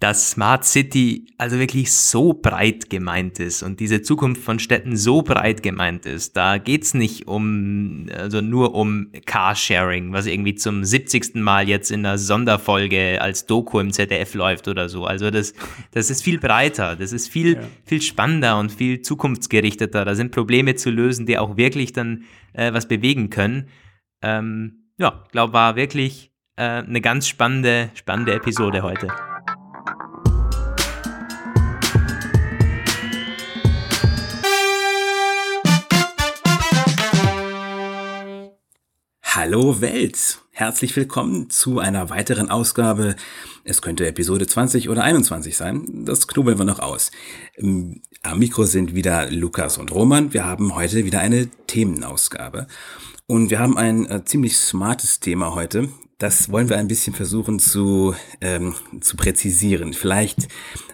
dass Smart City also wirklich so breit gemeint ist und diese Zukunft von Städten so breit gemeint ist. Da geht's nicht um, also nur um Carsharing, was irgendwie zum 70. Mal jetzt in einer Sonderfolge als Doku im ZDF läuft oder so. Also das, das ist viel breiter, das ist viel, ja. viel spannender und viel zukunftsgerichteter. Da sind Probleme zu lösen, die auch wirklich dann äh, was bewegen können. Ähm, ja, glaube war wirklich äh, eine ganz spannende, spannende Episode heute. Hallo Welt! Herzlich willkommen zu einer weiteren Ausgabe. Es könnte Episode 20 oder 21 sein. Das knubbeln wir noch aus. Am Mikro sind wieder Lukas und Roman. Wir haben heute wieder eine Themenausgabe. Und wir haben ein äh, ziemlich smartes Thema heute. Das wollen wir ein bisschen versuchen zu, ähm, zu präzisieren. Vielleicht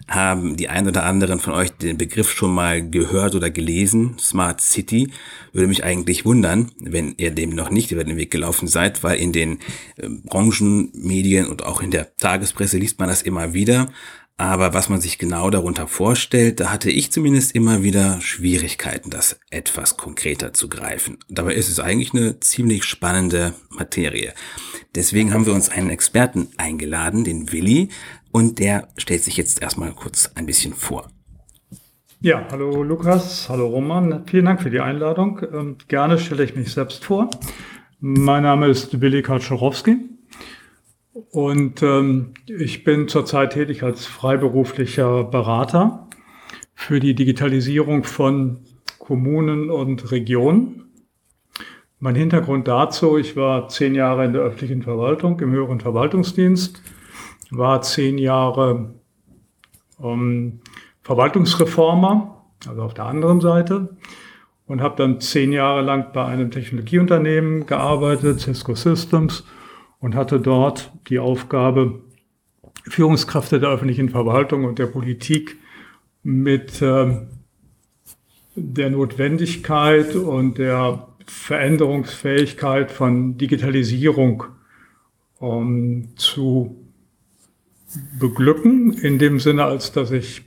haben die ein oder anderen von euch den Begriff schon mal gehört oder gelesen. Smart City. Würde mich eigentlich wundern, wenn ihr dem noch nicht über den Weg gelaufen seid, weil in den äh, Branchenmedien und auch in der Tagespresse liest man das immer wieder. Aber was man sich genau darunter vorstellt, da hatte ich zumindest immer wieder Schwierigkeiten, das etwas konkreter zu greifen. Dabei ist es eigentlich eine ziemlich spannende Materie. Deswegen haben wir uns einen Experten eingeladen, den Willi, und der stellt sich jetzt erstmal kurz ein bisschen vor. Ja, hallo Lukas, hallo Roman, vielen Dank für die Einladung. Ähm, gerne stelle ich mich selbst vor. Mein Name ist Willi Kaczorowski und ähm, ich bin zurzeit tätig als freiberuflicher Berater für die Digitalisierung von Kommunen und Regionen. Mein Hintergrund dazu, ich war zehn Jahre in der öffentlichen Verwaltung, im höheren Verwaltungsdienst war zehn Jahre ähm, Verwaltungsreformer, also auf der anderen Seite, und habe dann zehn Jahre lang bei einem Technologieunternehmen gearbeitet, Cisco Systems, und hatte dort die Aufgabe, Führungskräfte der öffentlichen Verwaltung und der Politik mit äh, der Notwendigkeit und der Veränderungsfähigkeit von Digitalisierung um, zu beglücken, in dem Sinne, als dass ich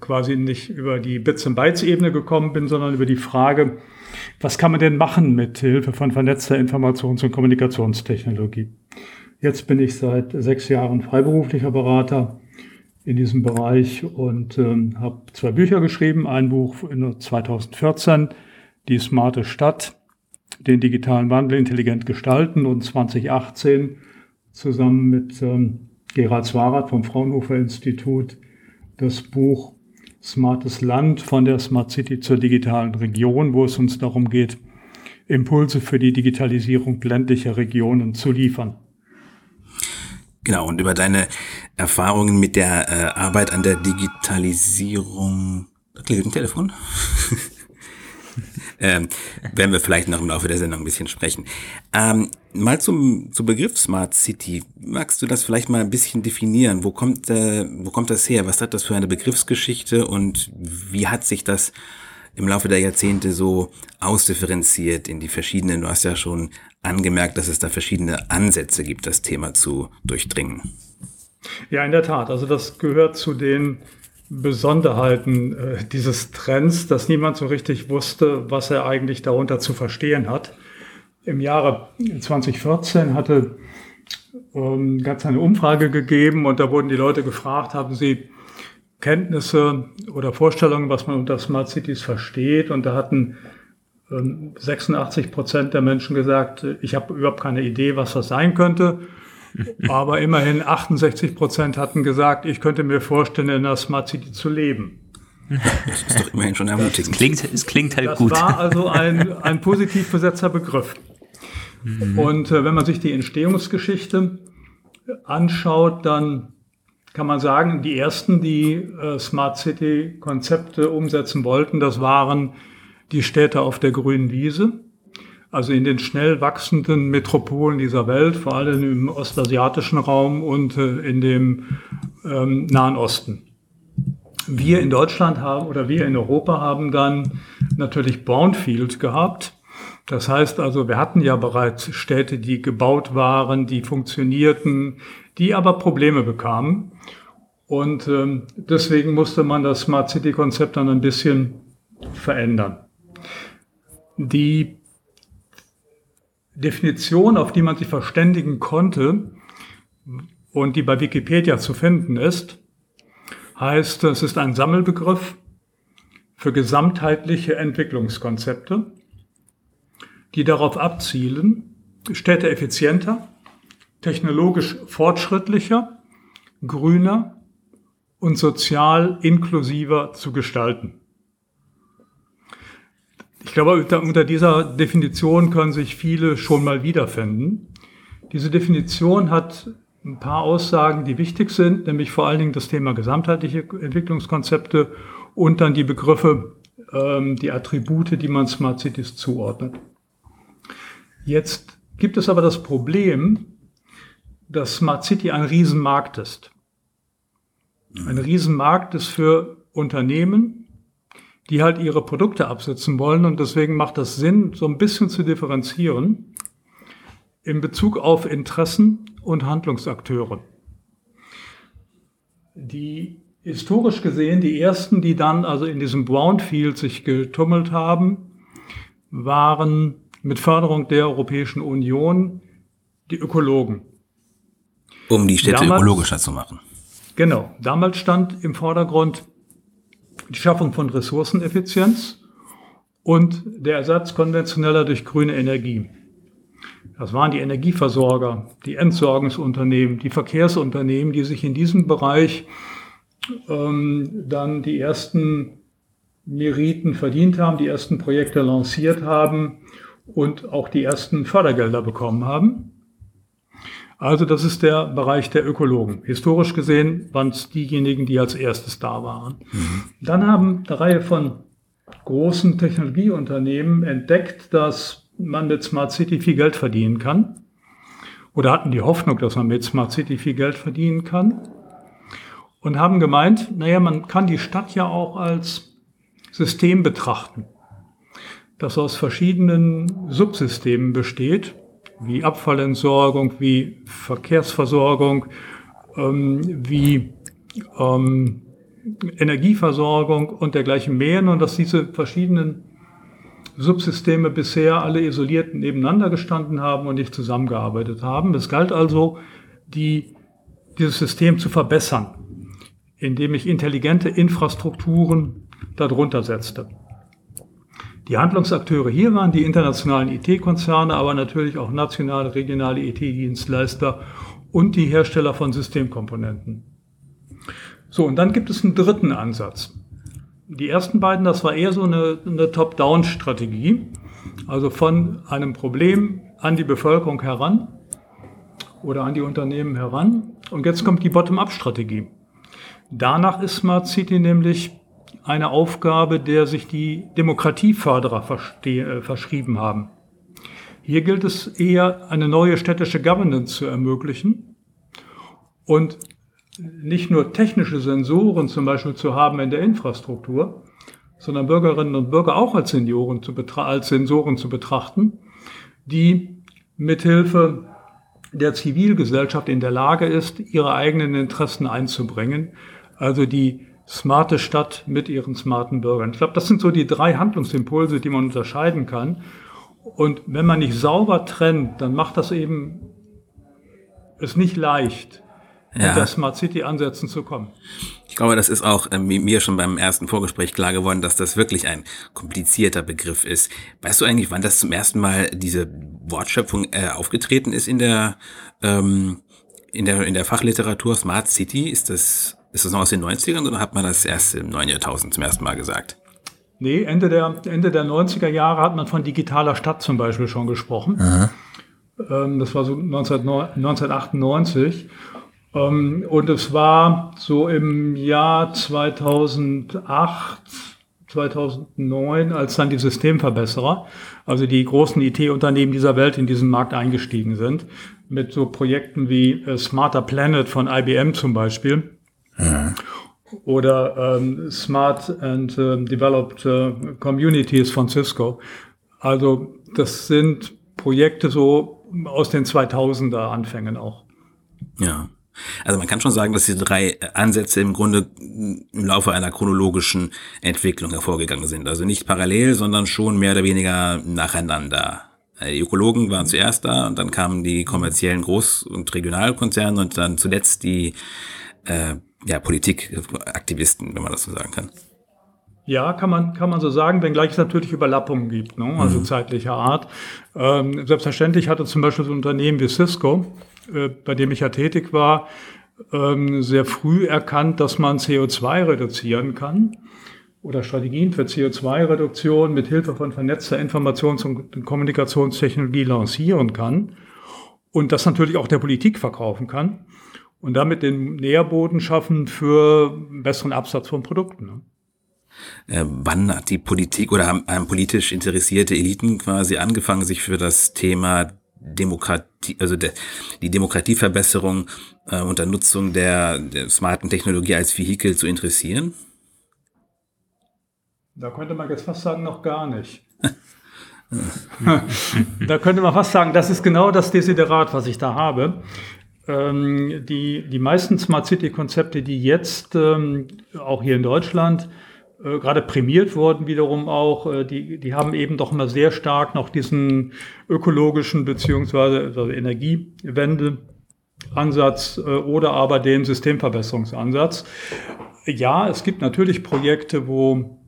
quasi nicht über die Bits and Bytes Ebene gekommen bin, sondern über die Frage, was kann man denn machen mit Hilfe von vernetzter Informations- und Kommunikationstechnologie? Jetzt bin ich seit sechs Jahren freiberuflicher Berater in diesem Bereich und ähm, habe zwei Bücher geschrieben. Ein Buch in 2014, Die smarte Stadt, den digitalen Wandel intelligent gestalten und 2018 zusammen mit ähm, Gerald Zwarat vom Fraunhofer Institut das Buch Smartes Land von der Smart City zur digitalen Region, wo es uns darum geht, Impulse für die Digitalisierung ländlicher Regionen zu liefern. Genau, und über deine Erfahrungen mit der äh, Arbeit an der Digitalisierung. Da klingelt ein Telefon. Ähm, werden wir vielleicht noch im Laufe der Sendung ein bisschen sprechen. Ähm, mal zum, zum Begriff Smart City. Magst du das vielleicht mal ein bisschen definieren? Wo kommt, äh, wo kommt das her? Was hat das für eine Begriffsgeschichte und wie hat sich das im Laufe der Jahrzehnte so ausdifferenziert in die verschiedenen, du hast ja schon angemerkt, dass es da verschiedene Ansätze gibt, das Thema zu durchdringen. Ja, in der Tat. Also das gehört zu den Besonderheiten äh, dieses Trends, dass niemand so richtig wusste, was er eigentlich darunter zu verstehen hat. Im Jahre 2014 hatte ähm, ganz eine Umfrage gegeben und da wurden die Leute gefragt, haben sie Kenntnisse oder Vorstellungen, was man unter Smart Cities versteht. Und da hatten ähm, 86 Prozent der Menschen gesagt, ich habe überhaupt keine Idee, was das sein könnte. Aber immerhin 68 Prozent hatten gesagt, ich könnte mir vorstellen, in einer Smart City zu leben. Das ist doch immerhin schon ermutigend. Es klingt, es klingt halt das gut. Das war also ein, ein positiv besetzter Begriff. Mhm. Und äh, wenn man sich die Entstehungsgeschichte anschaut, dann kann man sagen, die ersten, die äh, Smart City Konzepte umsetzen wollten, das waren die Städte auf der grünen Wiese also in den schnell wachsenden Metropolen dieser Welt, vor allem im ostasiatischen Raum und äh, in dem ähm, Nahen Osten. Wir in Deutschland haben oder wir in Europa haben dann natürlich Brownfield gehabt. Das heißt also, wir hatten ja bereits Städte, die gebaut waren, die funktionierten, die aber Probleme bekamen. Und ähm, deswegen musste man das Smart City-Konzept dann ein bisschen verändern. Die Definition, auf die man sich verständigen konnte und die bei Wikipedia zu finden ist, heißt, es ist ein Sammelbegriff für gesamtheitliche Entwicklungskonzepte, die darauf abzielen, Städte effizienter, technologisch fortschrittlicher, grüner und sozial inklusiver zu gestalten. Ich glaube, unter, dieser Definition können sich viele schon mal wiederfinden. Diese Definition hat ein paar Aussagen, die wichtig sind, nämlich vor allen Dingen das Thema gesamtheitliche Entwicklungskonzepte und dann die Begriffe, ähm, die Attribute, die man Smart Cities zuordnet. Jetzt gibt es aber das Problem, dass Smart City ein Riesenmarkt ist. Ein Riesenmarkt ist für Unternehmen, die halt ihre Produkte absetzen wollen und deswegen macht das Sinn, so ein bisschen zu differenzieren in Bezug auf Interessen und Handlungsakteure. Die historisch gesehen die ersten, die dann also in diesem Brownfield sich getummelt haben, waren mit Förderung der Europäischen Union die Ökologen. Um die Städte damals, ökologischer zu machen. Genau. Damals stand im Vordergrund die Schaffung von Ressourceneffizienz und der Ersatz konventioneller durch grüne Energie. Das waren die Energieversorger, die Entsorgungsunternehmen, die Verkehrsunternehmen, die sich in diesem Bereich ähm, dann die ersten Meriten verdient haben, die ersten Projekte lanciert haben und auch die ersten Fördergelder bekommen haben. Also das ist der Bereich der Ökologen. Historisch gesehen waren es diejenigen, die als erstes da waren. Mhm. Dann haben eine Reihe von großen Technologieunternehmen entdeckt, dass man mit Smart City viel Geld verdienen kann. Oder hatten die Hoffnung, dass man mit Smart City viel Geld verdienen kann. Und haben gemeint, naja, man kann die Stadt ja auch als System betrachten, das aus verschiedenen Subsystemen besteht wie Abfallentsorgung, wie Verkehrsversorgung, ähm, wie ähm, Energieversorgung und dergleichen mehr. Und dass diese verschiedenen Subsysteme bisher alle isoliert nebeneinander gestanden haben und nicht zusammengearbeitet haben. Es galt also, die, dieses System zu verbessern, indem ich intelligente Infrastrukturen darunter setzte. Die Handlungsakteure hier waren die internationalen IT-Konzerne, aber natürlich auch nationale, regionale IT-Dienstleister und die Hersteller von Systemkomponenten. So, und dann gibt es einen dritten Ansatz. Die ersten beiden, das war eher so eine, eine Top-Down-Strategie, also von einem Problem an die Bevölkerung heran oder an die Unternehmen heran. Und jetzt kommt die Bottom-up-Strategie. Danach ist Smart City nämlich eine Aufgabe, der sich die Demokratieförderer äh, verschrieben haben. Hier gilt es eher, eine neue städtische Governance zu ermöglichen und nicht nur technische Sensoren zum Beispiel zu haben in der Infrastruktur, sondern Bürgerinnen und Bürger auch als, Senioren zu als Sensoren zu betrachten, die mithilfe der Zivilgesellschaft in der Lage ist, ihre eigenen Interessen einzubringen, also die smarte Stadt mit ihren smarten Bürgern. Ich glaube, das sind so die drei Handlungsimpulse, die man unterscheiden kann. Und wenn man nicht sauber trennt, dann macht das eben es nicht leicht, ja. mit der Smart City Ansätzen zu kommen. Ich glaube, das ist auch äh, mir schon beim ersten Vorgespräch klar geworden, dass das wirklich ein komplizierter Begriff ist. Weißt du eigentlich, wann das zum ersten Mal diese Wortschöpfung äh, aufgetreten ist in der ähm, in der in der Fachliteratur Smart City? Ist das ist das noch aus den 90ern oder hat man das erst im neuen Jahrtausend zum ersten Mal gesagt? Nee, Ende der, Ende der 90er Jahre hat man von digitaler Stadt zum Beispiel schon gesprochen. Ähm, das war so 19, 1998. Ähm, und es war so im Jahr 2008, 2009, als dann die Systemverbesserer, also die großen IT-Unternehmen dieser Welt in diesen Markt eingestiegen sind, mit so Projekten wie äh, Smarter Planet von IBM zum Beispiel oder ähm, Smart and äh, Developed äh, Communities von Cisco. Also das sind Projekte so aus den 2000er Anfängen auch. Ja. Also man kann schon sagen, dass diese drei Ansätze im Grunde im Laufe einer chronologischen Entwicklung hervorgegangen sind. Also nicht parallel, sondern schon mehr oder weniger nacheinander. Äh, die Ökologen waren zuerst da und dann kamen die kommerziellen Groß- und Regionalkonzerne und dann zuletzt die äh, ja, Politikaktivisten, wenn man das so sagen kann. Ja, kann man, kann man so sagen, wenngleich es natürlich Überlappungen gibt, ne? also mhm. zeitlicher Art. Ähm, selbstverständlich hatte zum Beispiel so ein Unternehmen wie Cisco, äh, bei dem ich ja tätig war, ähm, sehr früh erkannt, dass man CO2 reduzieren kann oder Strategien für CO2-Reduktion mit Hilfe von vernetzter Informations- und Kommunikationstechnologie lancieren kann und das natürlich auch der Politik verkaufen kann und damit den Nährboden schaffen für besseren Absatz von Produkten. Ne? Äh, wann hat die Politik oder haben, haben politisch interessierte Eliten quasi angefangen, sich für das Thema Demokratie, also de, die Demokratieverbesserung äh, unter Nutzung der, der smarten Technologie als Vehikel zu interessieren? Da könnte man jetzt fast sagen, noch gar nicht. da könnte man fast sagen, das ist genau das Desiderat, was ich da habe. Ähm, die, die meisten Smart City-Konzepte, die jetzt ähm, auch hier in Deutschland äh, gerade prämiert wurden, wiederum auch, äh, die, die haben eben doch immer sehr stark noch diesen ökologischen beziehungsweise also Energiewende. Ansatz äh, oder aber den Systemverbesserungsansatz. Ja, es gibt natürlich Projekte, wo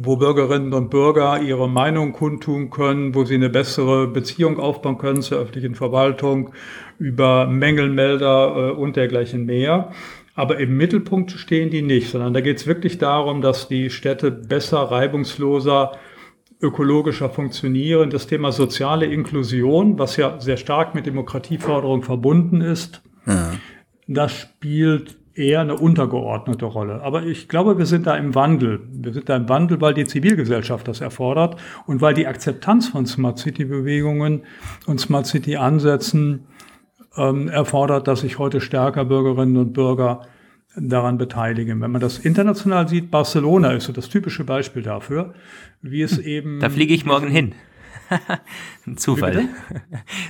wo Bürgerinnen und Bürger ihre Meinung kundtun können, wo sie eine bessere Beziehung aufbauen können zur öffentlichen Verwaltung, über Mängelmelder äh, und dergleichen mehr. Aber im Mittelpunkt stehen die nicht, sondern da geht es wirklich darum, dass die Städte besser, reibungsloser, ökologischer funktionieren. Das Thema soziale Inklusion, was ja sehr stark mit Demokratieförderung verbunden ist, ja. das spielt eher eine untergeordnete Rolle. Aber ich glaube, wir sind da im Wandel. Wir sind da im Wandel, weil die Zivilgesellschaft das erfordert und weil die Akzeptanz von Smart City Bewegungen und Smart City Ansätzen ähm, erfordert, dass sich heute stärker Bürgerinnen und Bürger daran beteiligen. Wenn man das international sieht, Barcelona ist so das typische Beispiel dafür, wie es eben. Da fliege ich morgen hin. Ein Zufall.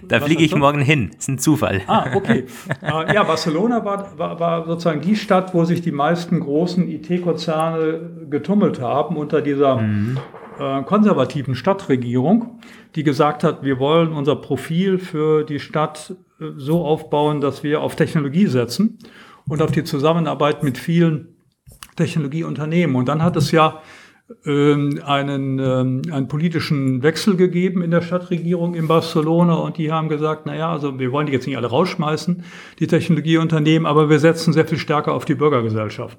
Da fliege ich morgen hin. Das ist ein Zufall. Ah, okay. Äh, ja, Barcelona war, war, war, sozusagen die Stadt, wo sich die meisten großen IT-Konzerne getummelt haben unter dieser mhm. äh, konservativen Stadtregierung, die gesagt hat, wir wollen unser Profil für die Stadt äh, so aufbauen, dass wir auf Technologie setzen und auf die Zusammenarbeit mit vielen Technologieunternehmen. Und dann hat es ja ähm, einen, ähm, einen politischen Wechsel gegeben in der Stadtregierung in Barcelona und die haben gesagt, na ja, also wir wollen die jetzt nicht alle rausschmeißen, die Technologieunternehmen, aber wir setzen sehr viel stärker auf die Bürgergesellschaft.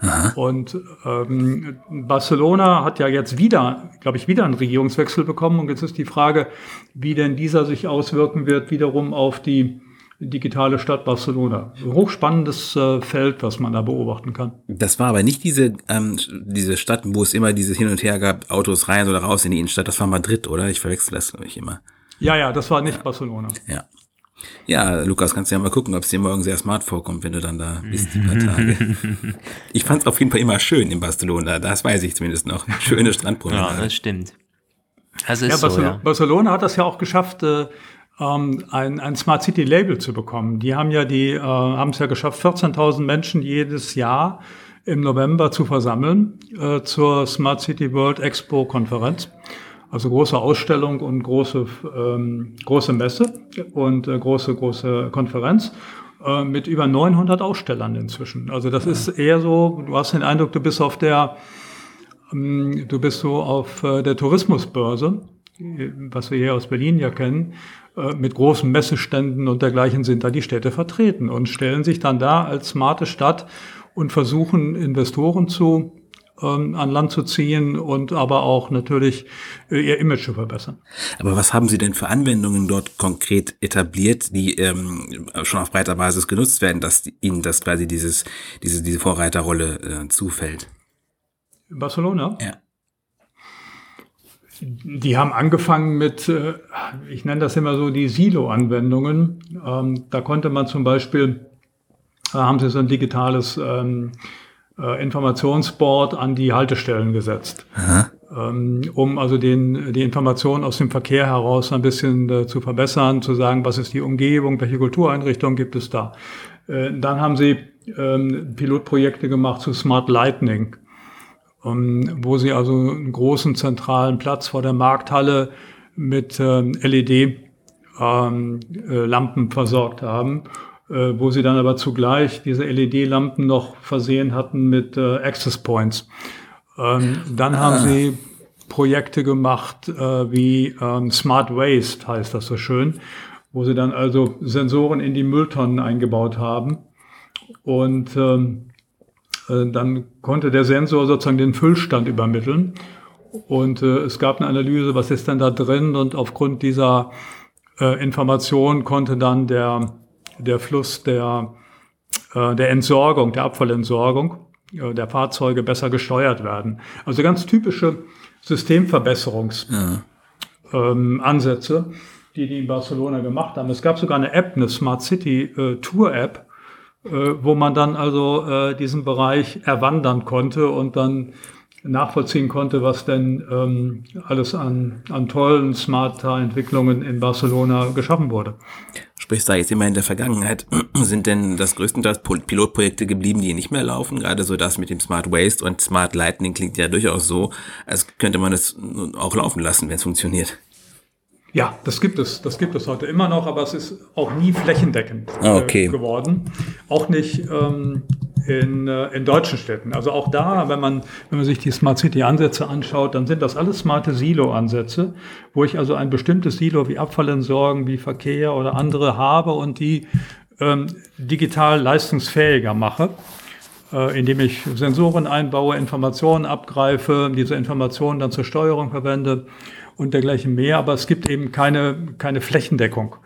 Aha. Und ähm, Barcelona hat ja jetzt wieder, glaube ich, wieder einen Regierungswechsel bekommen und jetzt ist die Frage, wie denn dieser sich auswirken wird wiederum auf die digitale Stadt Barcelona. Hochspannendes äh, Feld, was man da beobachten kann. Das war aber nicht diese, ähm, diese Stadt, wo es immer dieses Hin und Her gab, Autos rein oder raus in die Innenstadt. Das war Madrid, oder? Ich verwechsel das, glaube ich, immer. Ja, ja, das war nicht ja. Barcelona. Ja. Ja, Lukas, kannst du ja mal gucken, ob es dir morgen sehr smart vorkommt, wenn du dann da bist, die paar Tage. Ich fand es auf jeden Fall immer schön in Barcelona, das weiß ich zumindest noch. Schöne Strandpromenade. Ja, das stimmt. Also ja, Barcelona, so, ja. Barcelona hat das ja auch geschafft, äh, ähm, ein, ein Smart City Label zu bekommen. Die haben ja die äh, haben es ja geschafft, 14.000 Menschen jedes Jahr im November zu versammeln äh, zur Smart City World Expo Konferenz. Also große Ausstellung und große ähm, große Messe und äh, große große Konferenz äh, mit über 900 Ausstellern inzwischen. Also das ja. ist eher so, du hast den Eindruck, du bist auf der ähm, du bist so auf äh, der Tourismusbörse, was wir hier aus Berlin ja kennen, mit großen Messeständen und dergleichen sind da die Städte vertreten und stellen sich dann da als smarte Stadt und versuchen Investoren zu ähm, an Land zu ziehen und aber auch natürlich äh, ihr Image zu verbessern. Aber was haben Sie denn für Anwendungen dort konkret etabliert, die ähm, schon auf breiter Basis genutzt werden, dass Ihnen das quasi dieses, diese, diese Vorreiterrolle äh, zufällt? Barcelona? Ja. Die haben angefangen mit, äh, ich nenne das immer so die Silo-Anwendungen. Ähm, da konnte man zum Beispiel, da haben sie so ein digitales ähm, äh, Informationsboard an die Haltestellen gesetzt. ähm, um also den, die Informationen aus dem Verkehr heraus ein bisschen äh, zu verbessern, zu sagen, was ist die Umgebung, welche Kultureinrichtungen gibt es da. Äh, dann haben sie Pilotprojekte gemacht zu Smart Lightning, wo sie also einen großen zentralen Platz vor der Markthalle mit ähm, LED-Lampen ähm, äh, versorgt haben, äh, wo sie dann aber zugleich diese LED-Lampen noch versehen hatten mit äh, Access Points. Ähm, dann haben ah. sie Projekte gemacht wie ähm, Smart Waste, heißt das so schön, wo sie dann also Sensoren in die Mülltonnen eingebaut haben. Und ähm, äh, dann konnte der Sensor sozusagen den Füllstand übermitteln. Und äh, es gab eine Analyse, was ist denn da drin? Und aufgrund dieser äh, Information konnte dann der, der Fluss der, äh, der Entsorgung, der Abfallentsorgung äh, der Fahrzeuge besser gesteuert werden. Also ganz typische Systemverbesserungsansätze, ja. ähm, die die in Barcelona gemacht haben. Es gab sogar eine App, eine Smart City äh, Tour App, äh, wo man dann also äh, diesen Bereich erwandern konnte und dann nachvollziehen konnte, was denn ähm, alles an, an tollen Smarter-Entwicklungen in Barcelona geschaffen wurde. Sprich, da jetzt immer in der Vergangenheit, sind denn das größtenteils Pilotprojekte geblieben, die nicht mehr laufen? Gerade so das mit dem Smart Waste und Smart Lightning klingt ja durchaus so, als könnte man es auch laufen lassen, wenn es funktioniert. Ja, das gibt es. Das gibt es heute immer noch, aber es ist auch nie flächendeckend ah, okay. äh, geworden. Auch nicht ähm, in, äh, in deutschen Städten. Also auch da, wenn man, wenn man sich die Smart City Ansätze anschaut, dann sind das alles smarte Silo-Ansätze, wo ich also ein bestimmtes Silo wie Abfallentsorgen, wie Verkehr oder andere habe und die ähm, digital leistungsfähiger mache äh, indem ich Sensoren einbaue, Informationen abgreife, diese Informationen dann zur Steuerung verwende und dergleichen mehr. Aber es gibt eben keine, keine Flächendeckung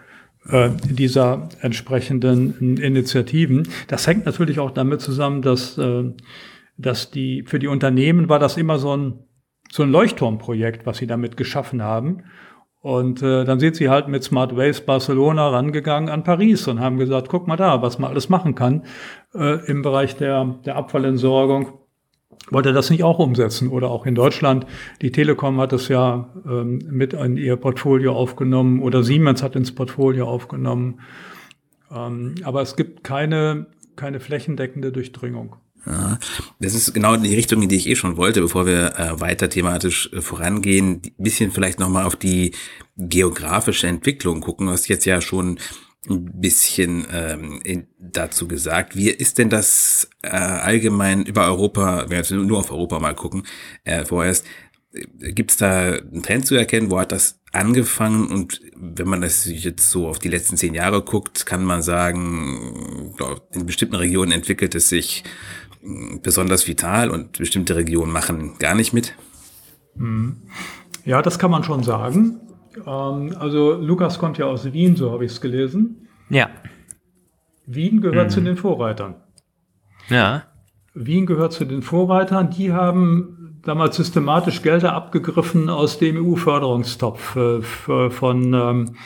äh, dieser entsprechenden Initiativen. Das hängt natürlich auch damit zusammen, dass, äh, dass die, für die Unternehmen war das immer so ein, so ein Leuchtturmprojekt, was sie damit geschaffen haben. Und äh, dann sind sie halt mit Smart Waste Barcelona rangegangen an Paris und haben gesagt, guck mal da, was man alles machen kann äh, im Bereich der, der Abfallentsorgung wollte das nicht auch umsetzen oder auch in Deutschland. Die Telekom hat es ja ähm, mit in ihr Portfolio aufgenommen oder Siemens hat ins Portfolio aufgenommen. Ähm, aber es gibt keine, keine flächendeckende Durchdringung. Das ist genau die Richtung, in die ich eh schon wollte, bevor wir äh, weiter thematisch äh, vorangehen. Ein bisschen vielleicht nochmal auf die geografische Entwicklung gucken. Du hast jetzt ja schon ein bisschen ähm, in, dazu gesagt. Wie ist denn das äh, allgemein über Europa, wenn wir jetzt nur auf Europa mal gucken, äh, vorerst, gibt es da einen Trend zu erkennen? Wo hat das angefangen? Und wenn man das jetzt so auf die letzten zehn Jahre guckt, kann man sagen, in bestimmten Regionen entwickelt es sich hm, besonders vital und bestimmte Regionen machen gar nicht mit? Mhm. Ja, das kann man schon sagen. Ähm, also Lukas kommt ja aus Wien, so habe ich es gelesen. Ja. Wien gehört mhm. zu den Vorreitern. Ja. Wien gehört zu den Vorreitern. Die haben damals systematisch Gelder abgegriffen aus dem EU-Förderungstopf äh, von, ähm,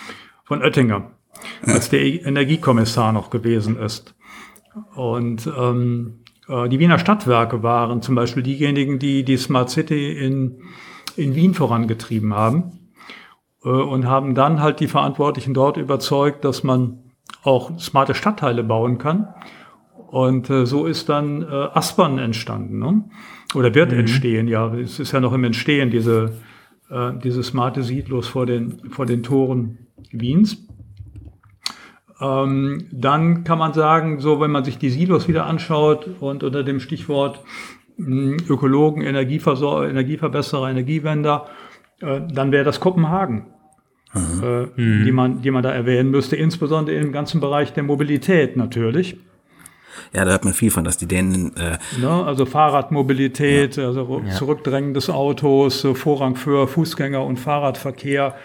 von Oettinger, als der Energiekommissar noch gewesen ist. Und ähm, äh, die Wiener Stadtwerke waren zum Beispiel diejenigen, die die Smart City in, in Wien vorangetrieben haben. Äh, und haben dann halt die Verantwortlichen dort überzeugt, dass man auch smarte Stadtteile bauen kann. Und äh, so ist dann äh, Aspern entstanden, ne? oder wird mhm. entstehen, ja, es ist ja noch im Entstehen, diese, äh, diese smarte Siedlos vor den, vor den Toren Wiens. Ähm, dann kann man sagen, so wenn man sich die Silos wieder anschaut und unter dem Stichwort mh, hm, Ökologen, Energieversorger, Energieverbesserer, Energiewender, äh, dann wäre das Kopenhagen, äh, mhm. die, man, die man da erwähnen müsste, insbesondere im ganzen Bereich der Mobilität natürlich. Ja, da hat man viel von, dass die Dänen. Äh ne, also Fahrradmobilität, ja. also ja. Zurückdrängen des Autos, Vorrang für Fußgänger und Fahrradverkehr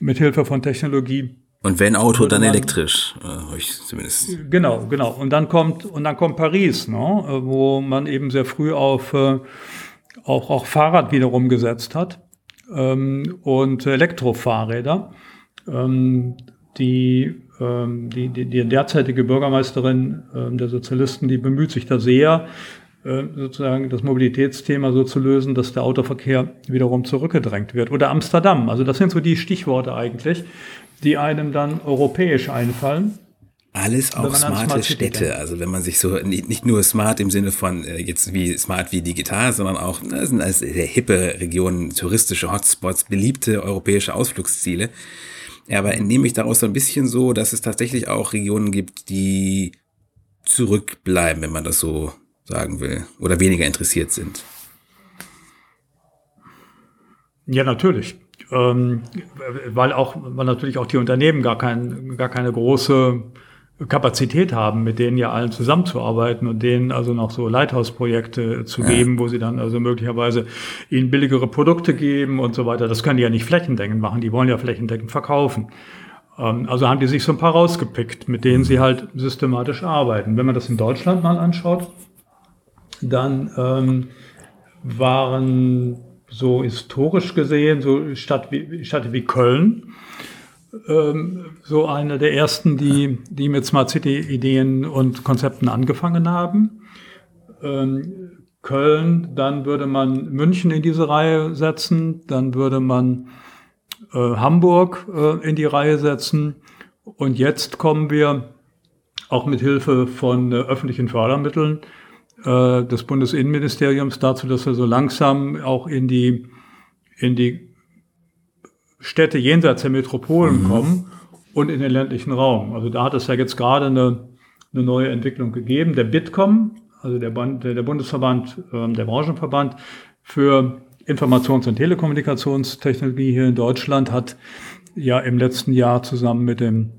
mit Hilfe von Technologie. Und wenn Auto, dann man, elektrisch, äh, ich zumindest. Genau, genau. Und dann kommt und dann kommt Paris, ne, wo man eben sehr früh auf äh, auch, auch Fahrrad wiederum gesetzt hat ähm, und Elektrofahrräder. Ähm, die, ähm, die, die, die derzeitige Bürgermeisterin ähm, der Sozialisten, die bemüht sich da sehr, äh, sozusagen das Mobilitätsthema so zu lösen, dass der Autoverkehr wiederum zurückgedrängt wird. Oder Amsterdam. Also das sind so die Stichworte eigentlich, die einem dann europäisch einfallen. Alles auch smarte Smart Städte. Denkt. Also wenn man sich so nicht nur smart im Sinne von äh, jetzt wie smart wie digital, sondern auch das sind alles sehr hippe Regionen, touristische Hotspots, beliebte europäische Ausflugsziele. Ja, aber entnehme ich daraus so ein bisschen so, dass es tatsächlich auch Regionen gibt, die zurückbleiben, wenn man das so sagen will, oder weniger interessiert sind. Ja, natürlich. Ähm, weil auch, weil natürlich auch die Unternehmen gar, kein, gar keine große Kapazität haben, mit denen ja allen zusammenzuarbeiten und denen also noch so Lighthouse-Projekte zu ja. geben, wo sie dann also möglicherweise ihnen billigere Produkte geben und so weiter. Das können die ja nicht flächendeckend machen, die wollen ja flächendeckend verkaufen. Ähm, also haben die sich so ein paar rausgepickt, mit denen sie halt systematisch arbeiten. Wenn man das in Deutschland mal anschaut, dann ähm, waren so historisch gesehen so Stadt wie, Stadt wie Köln so eine der ersten, die, die mit Smart City Ideen und Konzepten angefangen haben. Ähm, Köln, dann würde man München in diese Reihe setzen, dann würde man äh, Hamburg äh, in die Reihe setzen. Und jetzt kommen wir auch mit Hilfe von äh, öffentlichen Fördermitteln des Bundesinnenministeriums dazu, dass wir so langsam auch in die, in die Städte jenseits der Metropolen mhm. kommen und in den ländlichen Raum. Also da hat es ja jetzt gerade eine, eine neue Entwicklung gegeben. Der Bitkom, also der, Band, der Bundesverband, äh, der Branchenverband für Informations- und Telekommunikationstechnologie hier in Deutschland, hat ja im letzten Jahr zusammen mit dem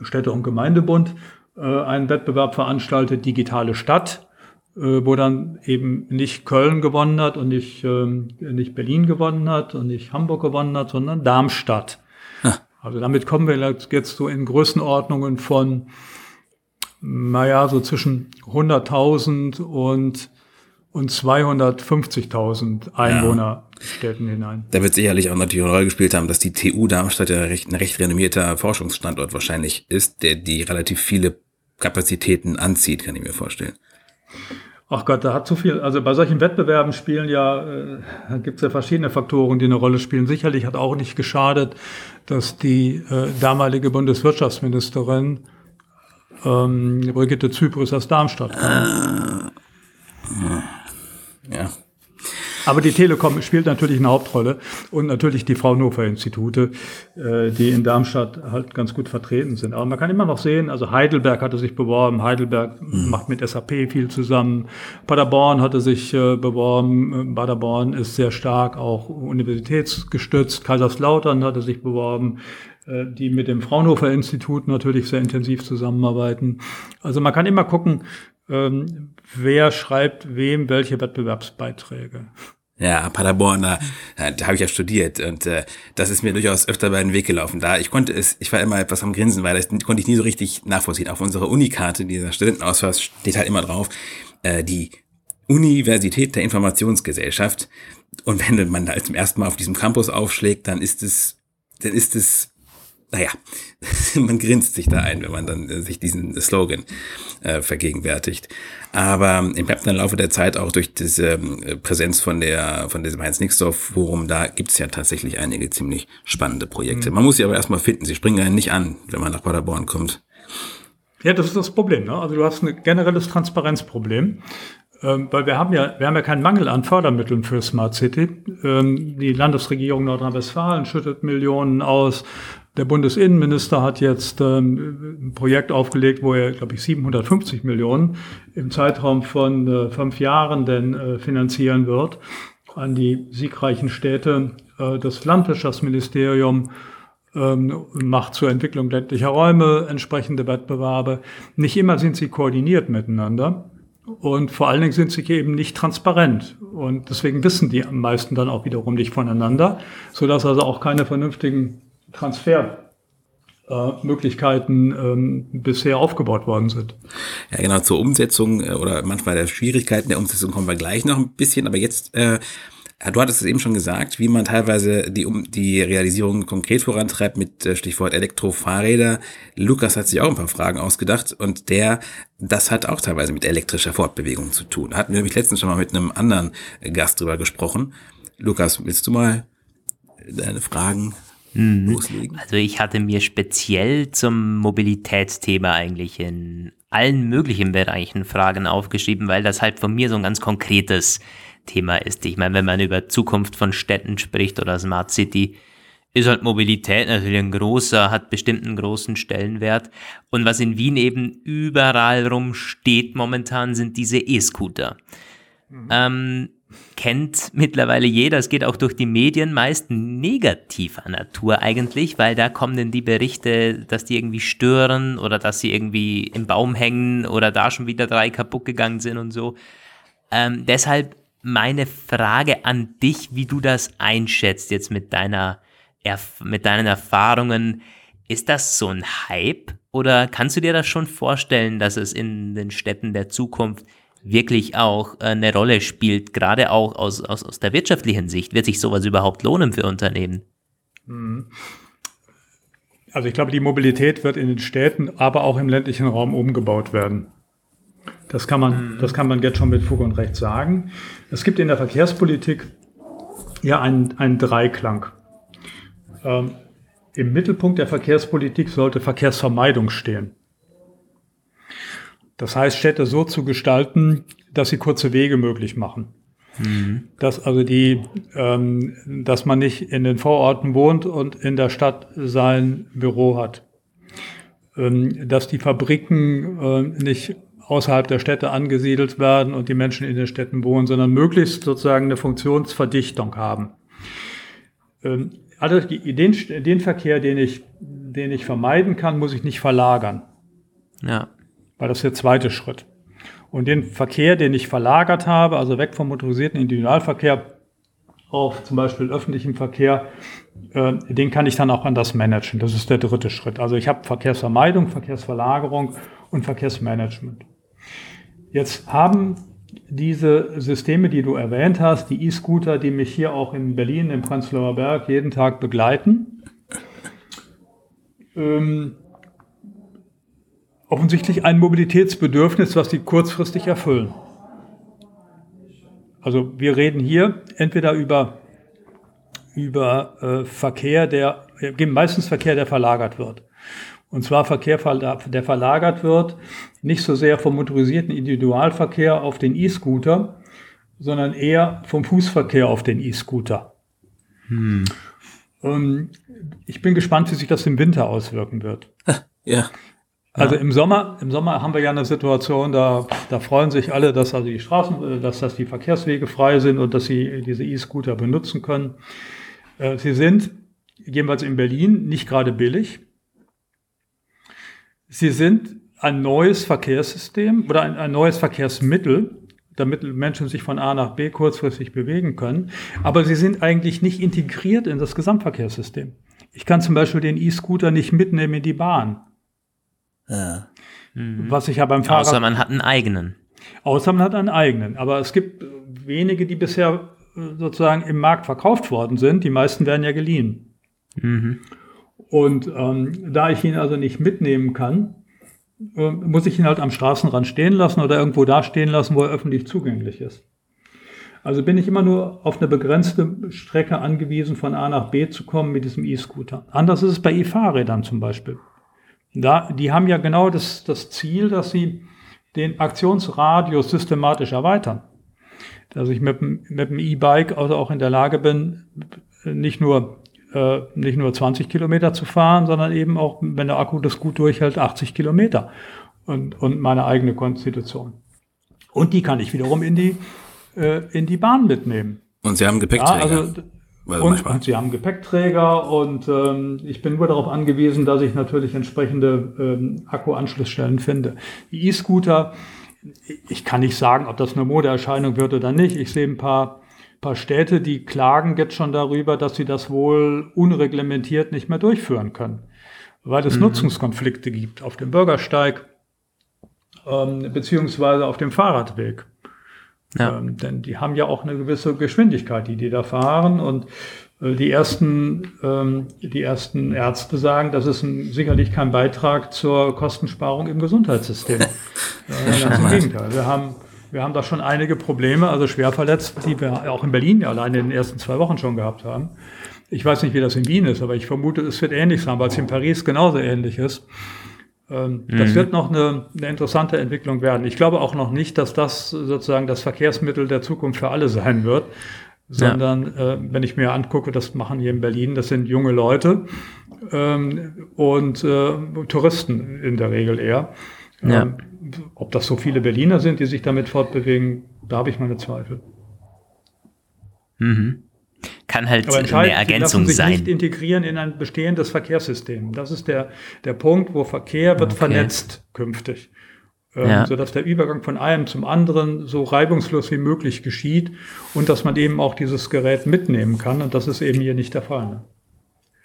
Städte- und Gemeindebund äh, einen Wettbewerb veranstaltet, Digitale Stadt wo dann eben nicht Köln gewonnen hat und nicht, ähm, nicht Berlin gewonnen hat und nicht Hamburg gewonnen hat, sondern Darmstadt. Ja. Also damit kommen wir jetzt so in Größenordnungen von, naja, so zwischen 100.000 und und 250.000 Einwohnerstädten ja. hinein. Da wird sicherlich auch natürlich eine Rolle gespielt haben, dass die TU Darmstadt ja recht, ein recht renommierter Forschungsstandort wahrscheinlich ist, der die relativ viele Kapazitäten anzieht, kann ich mir vorstellen. Ach Gott, da hat zu viel. Also bei solchen Wettbewerben spielen ja, äh, gibt es ja verschiedene Faktoren, die eine Rolle spielen. Sicherlich hat auch nicht geschadet, dass die äh, damalige Bundeswirtschaftsministerin ähm, Brigitte Zypris aus Darmstadt kam. Äh, ja. Aber die Telekom spielt natürlich eine Hauptrolle und natürlich die Fraunhofer-Institute, äh, die in Darmstadt halt ganz gut vertreten sind. Aber man kann immer noch sehen, also Heidelberg hatte sich beworben, Heidelberg mhm. macht mit SAP viel zusammen, Paderborn hatte sich äh, beworben, Paderborn ist sehr stark auch universitätsgestützt, Kaiserslautern hatte sich beworben, äh, die mit dem Fraunhofer-Institut natürlich sehr intensiv zusammenarbeiten. Also man kann immer gucken, ähm, wer schreibt wem welche Wettbewerbsbeiträge. Ja, Paderborn, da, da habe ich ja studiert und äh, das ist mir durchaus öfter bei den Weg gelaufen. Da ich konnte es, ich war immer etwas am Grinsen, weil das konnte ich nie so richtig nachvollziehen. Auf unserer Unikarte, dieser Studentenausweis, steht halt immer drauf, äh, die Universität der Informationsgesellschaft. Und wenn man da zum ersten Mal auf diesem Campus aufschlägt, dann ist es, dann ist es naja, man grinst sich da ein, wenn man dann äh, sich diesen Slogan äh, vergegenwärtigt. Aber im bleibt im Laufe der Zeit auch durch diese äh, Präsenz von der von diesem Heinz-Nixdorf-Forum, da gibt's ja tatsächlich einige ziemlich spannende Projekte. Mhm. Man muss sie aber erstmal finden. Sie springen einen nicht an, wenn man nach Paderborn kommt. Ja, das ist das Problem. Ne? Also du hast ein generelles Transparenzproblem. Ähm, weil wir haben ja, wir haben ja keinen Mangel an Fördermitteln für Smart City. Ähm, die Landesregierung Nordrhein-Westfalen schüttet Millionen aus. Der Bundesinnenminister hat jetzt ähm, ein Projekt aufgelegt, wo er, glaube ich, 750 Millionen im Zeitraum von äh, fünf Jahren denn äh, finanzieren wird an die siegreichen Städte. Äh, das Landwirtschaftsministerium ähm, macht zur Entwicklung ländlicher Räume entsprechende Wettbewerbe. Nicht immer sind sie koordiniert miteinander. Und vor allen Dingen sind sie eben nicht transparent. Und deswegen wissen die am meisten dann auch wiederum nicht voneinander, sodass also auch keine vernünftigen Transfermöglichkeiten äh, ähm, bisher aufgebaut worden sind. Ja, genau, zur Umsetzung äh, oder manchmal der Schwierigkeiten der Umsetzung kommen wir gleich noch ein bisschen, aber jetzt äh, Du hattest es eben schon gesagt, wie man teilweise die, um, die Realisierung konkret vorantreibt mit äh, Stichwort Elektrofahrräder. Lukas hat sich auch ein paar Fragen ausgedacht und der, das hat auch teilweise mit elektrischer Fortbewegung zu tun. Hatten wir nämlich letztens schon mal mit einem anderen Gast drüber gesprochen. Lukas, willst du mal deine Fragen mhm. loslegen? Also ich hatte mir speziell zum Mobilitätsthema eigentlich in allen möglichen Bereichen Fragen aufgeschrieben, weil das halt von mir so ein ganz konkretes Thema ist. Ich meine, wenn man über Zukunft von Städten spricht oder Smart City, ist halt Mobilität natürlich ein großer, hat bestimmt einen großen Stellenwert. Und was in Wien eben überall rumsteht momentan, sind diese E-Scooter. Mhm. Ähm, kennt mittlerweile jeder, es geht auch durch die Medien, meist negativer Natur eigentlich, weil da kommen dann die Berichte, dass die irgendwie stören oder dass sie irgendwie im Baum hängen oder da schon wieder drei kaputt gegangen sind und so. Ähm, deshalb meine Frage an dich, wie du das einschätzt jetzt mit deiner mit deinen Erfahrungen. Ist das so ein Hype oder kannst du dir das schon vorstellen, dass es in den Städten der Zukunft wirklich auch äh, eine Rolle spielt, gerade auch aus, aus, aus der wirtschaftlichen Sicht. Wird sich sowas überhaupt lohnen für Unternehmen? Mhm. Also ich glaube, die Mobilität wird in den Städten, aber auch im ländlichen Raum umgebaut werden. Das kann man, mhm. das kann man jetzt schon mit Fug und Recht sagen. Es gibt in der Verkehrspolitik ja einen, einen Dreiklang. Ähm, Im Mittelpunkt der Verkehrspolitik sollte Verkehrsvermeidung stehen. Das heißt, Städte so zu gestalten, dass sie kurze Wege möglich machen. Mhm. Dass also die, ähm, dass man nicht in den Vororten wohnt und in der Stadt sein Büro hat. Ähm, dass die Fabriken äh, nicht außerhalb der Städte angesiedelt werden und die Menschen in den Städten wohnen, sondern möglichst sozusagen eine Funktionsverdichtung haben. Ähm, also den, den Verkehr, den ich, den ich vermeiden kann, muss ich nicht verlagern. Ja weil das ist der zweite Schritt. Und den Verkehr, den ich verlagert habe, also weg vom motorisierten Individualverkehr auf zum Beispiel öffentlichen Verkehr, äh, den kann ich dann auch anders managen. Das ist der dritte Schritt. Also ich habe Verkehrsvermeidung, Verkehrsverlagerung und Verkehrsmanagement. Jetzt haben diese Systeme, die du erwähnt hast, die E-Scooter, die mich hier auch in Berlin, im Prenzlauer Berg jeden Tag begleiten, ähm, offensichtlich ein Mobilitätsbedürfnis, was sie kurzfristig erfüllen. Also wir reden hier entweder über, über äh, Verkehr, der, wir meistens Verkehr, der verlagert wird. Und zwar Verkehr, der verlagert wird, nicht so sehr vom motorisierten Individualverkehr auf den E-Scooter, sondern eher vom Fußverkehr auf den E-Scooter. Hm. Ähm, ich bin gespannt, wie sich das im Winter auswirken wird. Ja. Also im Sommer, im Sommer haben wir ja eine Situation, da, da freuen sich alle, dass also die Straßen, äh, dass, dass die Verkehrswege frei sind und dass sie diese E-Scooter benutzen können. Äh, sie sind, jedenfalls in Berlin, nicht gerade billig. Sie sind ein neues Verkehrssystem oder ein, ein neues Verkehrsmittel, damit Menschen sich von A nach B kurzfristig bewegen können. Aber sie sind eigentlich nicht integriert in das Gesamtverkehrssystem. Ich kann zum Beispiel den E-Scooter nicht mitnehmen in die Bahn. Ja. Mhm. Was ich ja beim Fahrrad. Außer man hat einen eigenen. Außer man hat einen eigenen. Aber es gibt wenige, die bisher äh, sozusagen im Markt verkauft worden sind. Die meisten werden ja geliehen. Mhm. Und ähm, da ich ihn also nicht mitnehmen kann, äh, muss ich ihn halt am Straßenrand stehen lassen oder irgendwo da stehen lassen, wo er öffentlich zugänglich ist. Also bin ich immer nur auf eine begrenzte Strecke angewiesen, von A nach B zu kommen mit diesem E-Scooter. Anders ist es bei E-Fahrrädern zum Beispiel. Da, die haben ja genau das, das Ziel, dass sie den Aktionsradius systematisch erweitern. Dass ich mit, mit dem E-Bike also auch in der Lage bin, nicht nur, äh, nicht nur 20 Kilometer zu fahren, sondern eben auch, wenn der Akku das gut durchhält, 80 Kilometer und, und meine eigene Konstitution. Und die kann ich wiederum in die, äh, in die Bahn mitnehmen. Und Sie haben Gepäckträger. Ja, also und, und, sie haben Gepäckträger und ähm, ich bin nur darauf angewiesen, dass ich natürlich entsprechende ähm, Akkuanschlussstellen finde. Die E-Scooter, ich kann nicht sagen, ob das eine Modeerscheinung wird oder nicht. Ich sehe ein paar, paar Städte, die klagen jetzt schon darüber, dass sie das wohl unreglementiert nicht mehr durchführen können, weil es mhm. Nutzungskonflikte gibt auf dem Bürgersteig ähm, beziehungsweise auf dem Fahrradweg. Ja. Ähm, denn die haben ja auch eine gewisse Geschwindigkeit, die die da fahren und äh, die ersten, ähm, die ersten Ärzte sagen, das ist ein, sicherlich kein Beitrag zur Kostensparung im Gesundheitssystem. äh, ganz im Gegenteil. Wir haben, wir haben da schon einige Probleme, also schwerverletzt, die wir auch in Berlin ja allein in den ersten zwei Wochen schon gehabt haben. Ich weiß nicht, wie das in Wien ist, aber ich vermute, es wird ähnlich sein, weil es in Paris genauso ähnlich ist. Ähm, mhm. Das wird noch eine, eine, interessante Entwicklung werden. Ich glaube auch noch nicht, dass das sozusagen das Verkehrsmittel der Zukunft für alle sein wird, sondern ja. äh, wenn ich mir angucke, das machen hier in Berlin, das sind junge Leute ähm, und äh, Touristen in der Regel eher. Ja. Ähm, ob das so viele Berliner sind, die sich damit fortbewegen, da habe ich meine Zweifel. Mhm kann halt eine Ergänzung sie lassen sich sein. nicht integrieren in ein bestehendes Verkehrssystem. Das ist der, der Punkt, wo Verkehr wird okay. vernetzt künftig. Ähm, ja. sodass der Übergang von einem zum anderen so reibungslos wie möglich geschieht und dass man eben auch dieses Gerät mitnehmen kann. Und das ist eben hier nicht der Fall. Ne?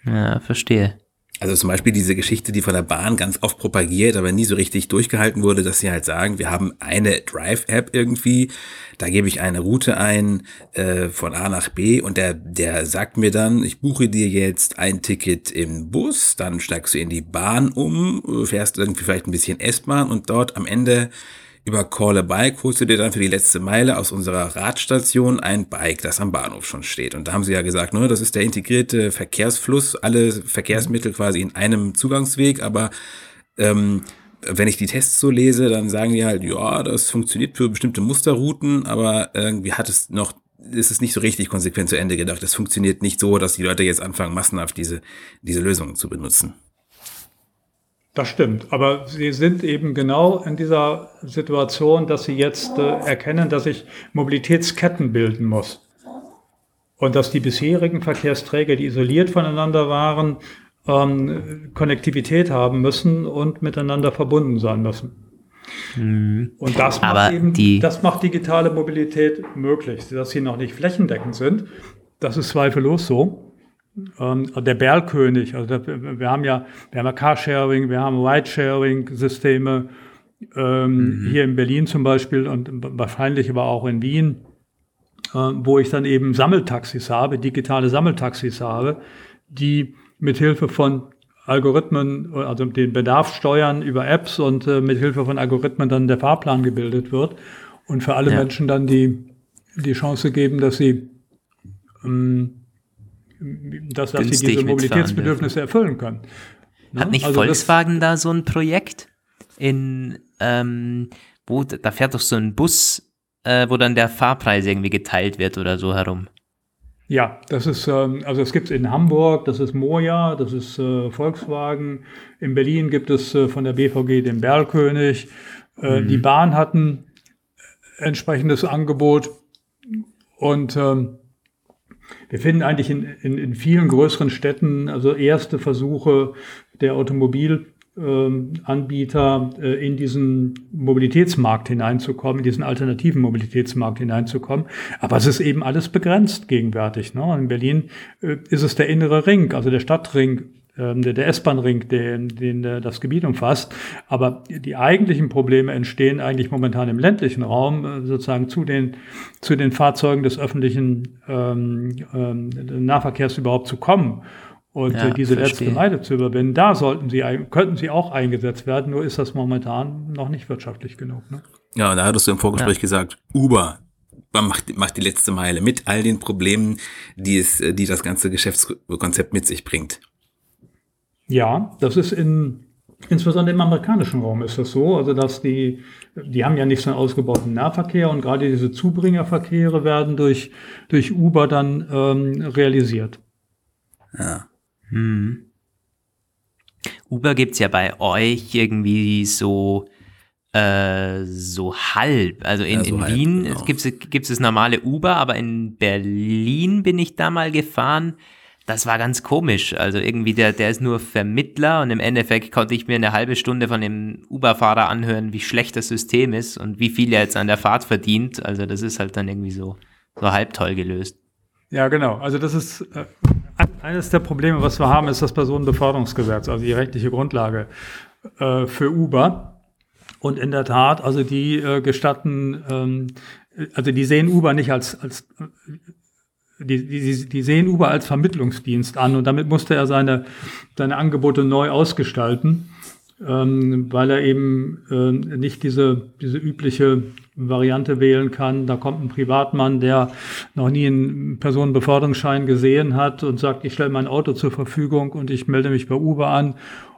Ja, verstehe. Also zum Beispiel diese Geschichte, die von der Bahn ganz oft propagiert, aber nie so richtig durchgehalten wurde, dass sie halt sagen, wir haben eine Drive-App irgendwie, da gebe ich eine Route ein äh, von A nach B und der, der sagt mir dann, ich buche dir jetzt ein Ticket im Bus, dann steigst du in die Bahn um, fährst irgendwie vielleicht ein bisschen S-Bahn und dort am Ende über Call a Bike holst du dir dann für die letzte Meile aus unserer Radstation ein Bike, das am Bahnhof schon steht. Und da haben sie ja gesagt, ne, das ist der integrierte Verkehrsfluss, alle Verkehrsmittel quasi in einem Zugangsweg, aber ähm, wenn ich die Tests so lese, dann sagen die halt, ja, das funktioniert für bestimmte Musterrouten, aber irgendwie hat es noch, ist es nicht so richtig konsequent zu Ende gedacht. Es funktioniert nicht so, dass die Leute jetzt anfangen, massenhaft diese, diese Lösungen zu benutzen. Das stimmt, aber Sie sind eben genau in dieser Situation, dass Sie jetzt äh, erkennen, dass sich Mobilitätsketten bilden muss. Und dass die bisherigen Verkehrsträger, die isoliert voneinander waren, ähm, Konnektivität haben müssen und miteinander verbunden sein müssen. Mhm. Und das macht, eben, das macht digitale Mobilität möglich, dass sie noch nicht flächendeckend sind. Das ist zweifellos so. Ähm, der Berlkönig, also wir haben ja, wir haben ja Carsharing, wir haben Ridesharing-Systeme, ähm, mhm. hier in Berlin zum Beispiel und wahrscheinlich aber auch in Wien, äh, wo ich dann eben Sammeltaxis habe, digitale Sammeltaxis habe, die mit Hilfe von Algorithmen, also den Bedarf steuern über Apps und äh, mit Hilfe von Algorithmen dann der Fahrplan gebildet wird und für alle ja. Menschen dann die, die Chance geben, dass sie ähm, dass, dass sie diese Mobilitätsbedürfnisse erfüllen können. Hat nicht also Volkswagen da so ein Projekt in, ähm, wo, da fährt doch so ein Bus, äh, wo dann der Fahrpreis irgendwie geteilt wird oder so herum. Ja, das ist, ähm, also es gibt es in Hamburg, das ist Moja, das ist äh, Volkswagen. In Berlin gibt es äh, von der BVG den Berlkönig. Äh, mhm. Die Bahn hat ein entsprechendes Angebot und ähm, wir finden eigentlich in, in, in vielen größeren Städten also erste Versuche der Automobilanbieter äh, in diesen Mobilitätsmarkt hineinzukommen, in diesen alternativen Mobilitätsmarkt hineinzukommen. Aber es ist eben alles begrenzt gegenwärtig. Ne? In Berlin äh, ist es der innere Ring, also der Stadtring ähm, der, der S-Bahn-Ring, den, den das Gebiet umfasst. Aber die eigentlichen Probleme entstehen eigentlich momentan im ländlichen Raum, äh, sozusagen zu den, zu den Fahrzeugen des öffentlichen ähm, ähm, Nahverkehrs überhaupt zu kommen und ja, diese verstehe. letzte Meile zu überwinden. Da sollten sie, könnten sie auch eingesetzt werden, nur ist das momentan noch nicht wirtschaftlich genug. Ne? Ja, da hattest du im Vorgespräch ja. gesagt, Uber macht, macht die letzte Meile mit all den Problemen, die es, die das ganze Geschäftskonzept mit sich bringt. Ja, das ist in, insbesondere im amerikanischen Raum ist das so, also dass die, die haben ja nicht so einen ausgebauten Nahverkehr und gerade diese Zubringerverkehre werden durch, durch Uber dann ähm, realisiert. Ja. Hm. Uber gibt's ja bei euch irgendwie so äh, so halb. Also in, ja, so in halb, Wien genau. gibt es das normale Uber, aber in Berlin bin ich da mal gefahren das war ganz komisch. Also irgendwie, der, der ist nur Vermittler und im Endeffekt konnte ich mir eine halbe Stunde von dem Uber-Fahrer anhören, wie schlecht das System ist und wie viel er jetzt an der Fahrt verdient. Also das ist halt dann irgendwie so, so halb toll gelöst. Ja, genau. Also das ist äh, eines der Probleme, was wir haben, ist das Personenbeförderungsgesetz, also die rechtliche Grundlage äh, für Uber. Und in der Tat, also die äh, gestatten, ähm, also die sehen Uber nicht als, als die, die, die sehen Uber als Vermittlungsdienst an und damit musste er seine, seine Angebote neu ausgestalten, ähm, weil er eben äh, nicht diese, diese übliche Variante wählen kann. Da kommt ein Privatmann, der noch nie einen Personenbeförderungsschein gesehen hat und sagt, ich stelle mein Auto zur Verfügung und ich melde mich bei Uber an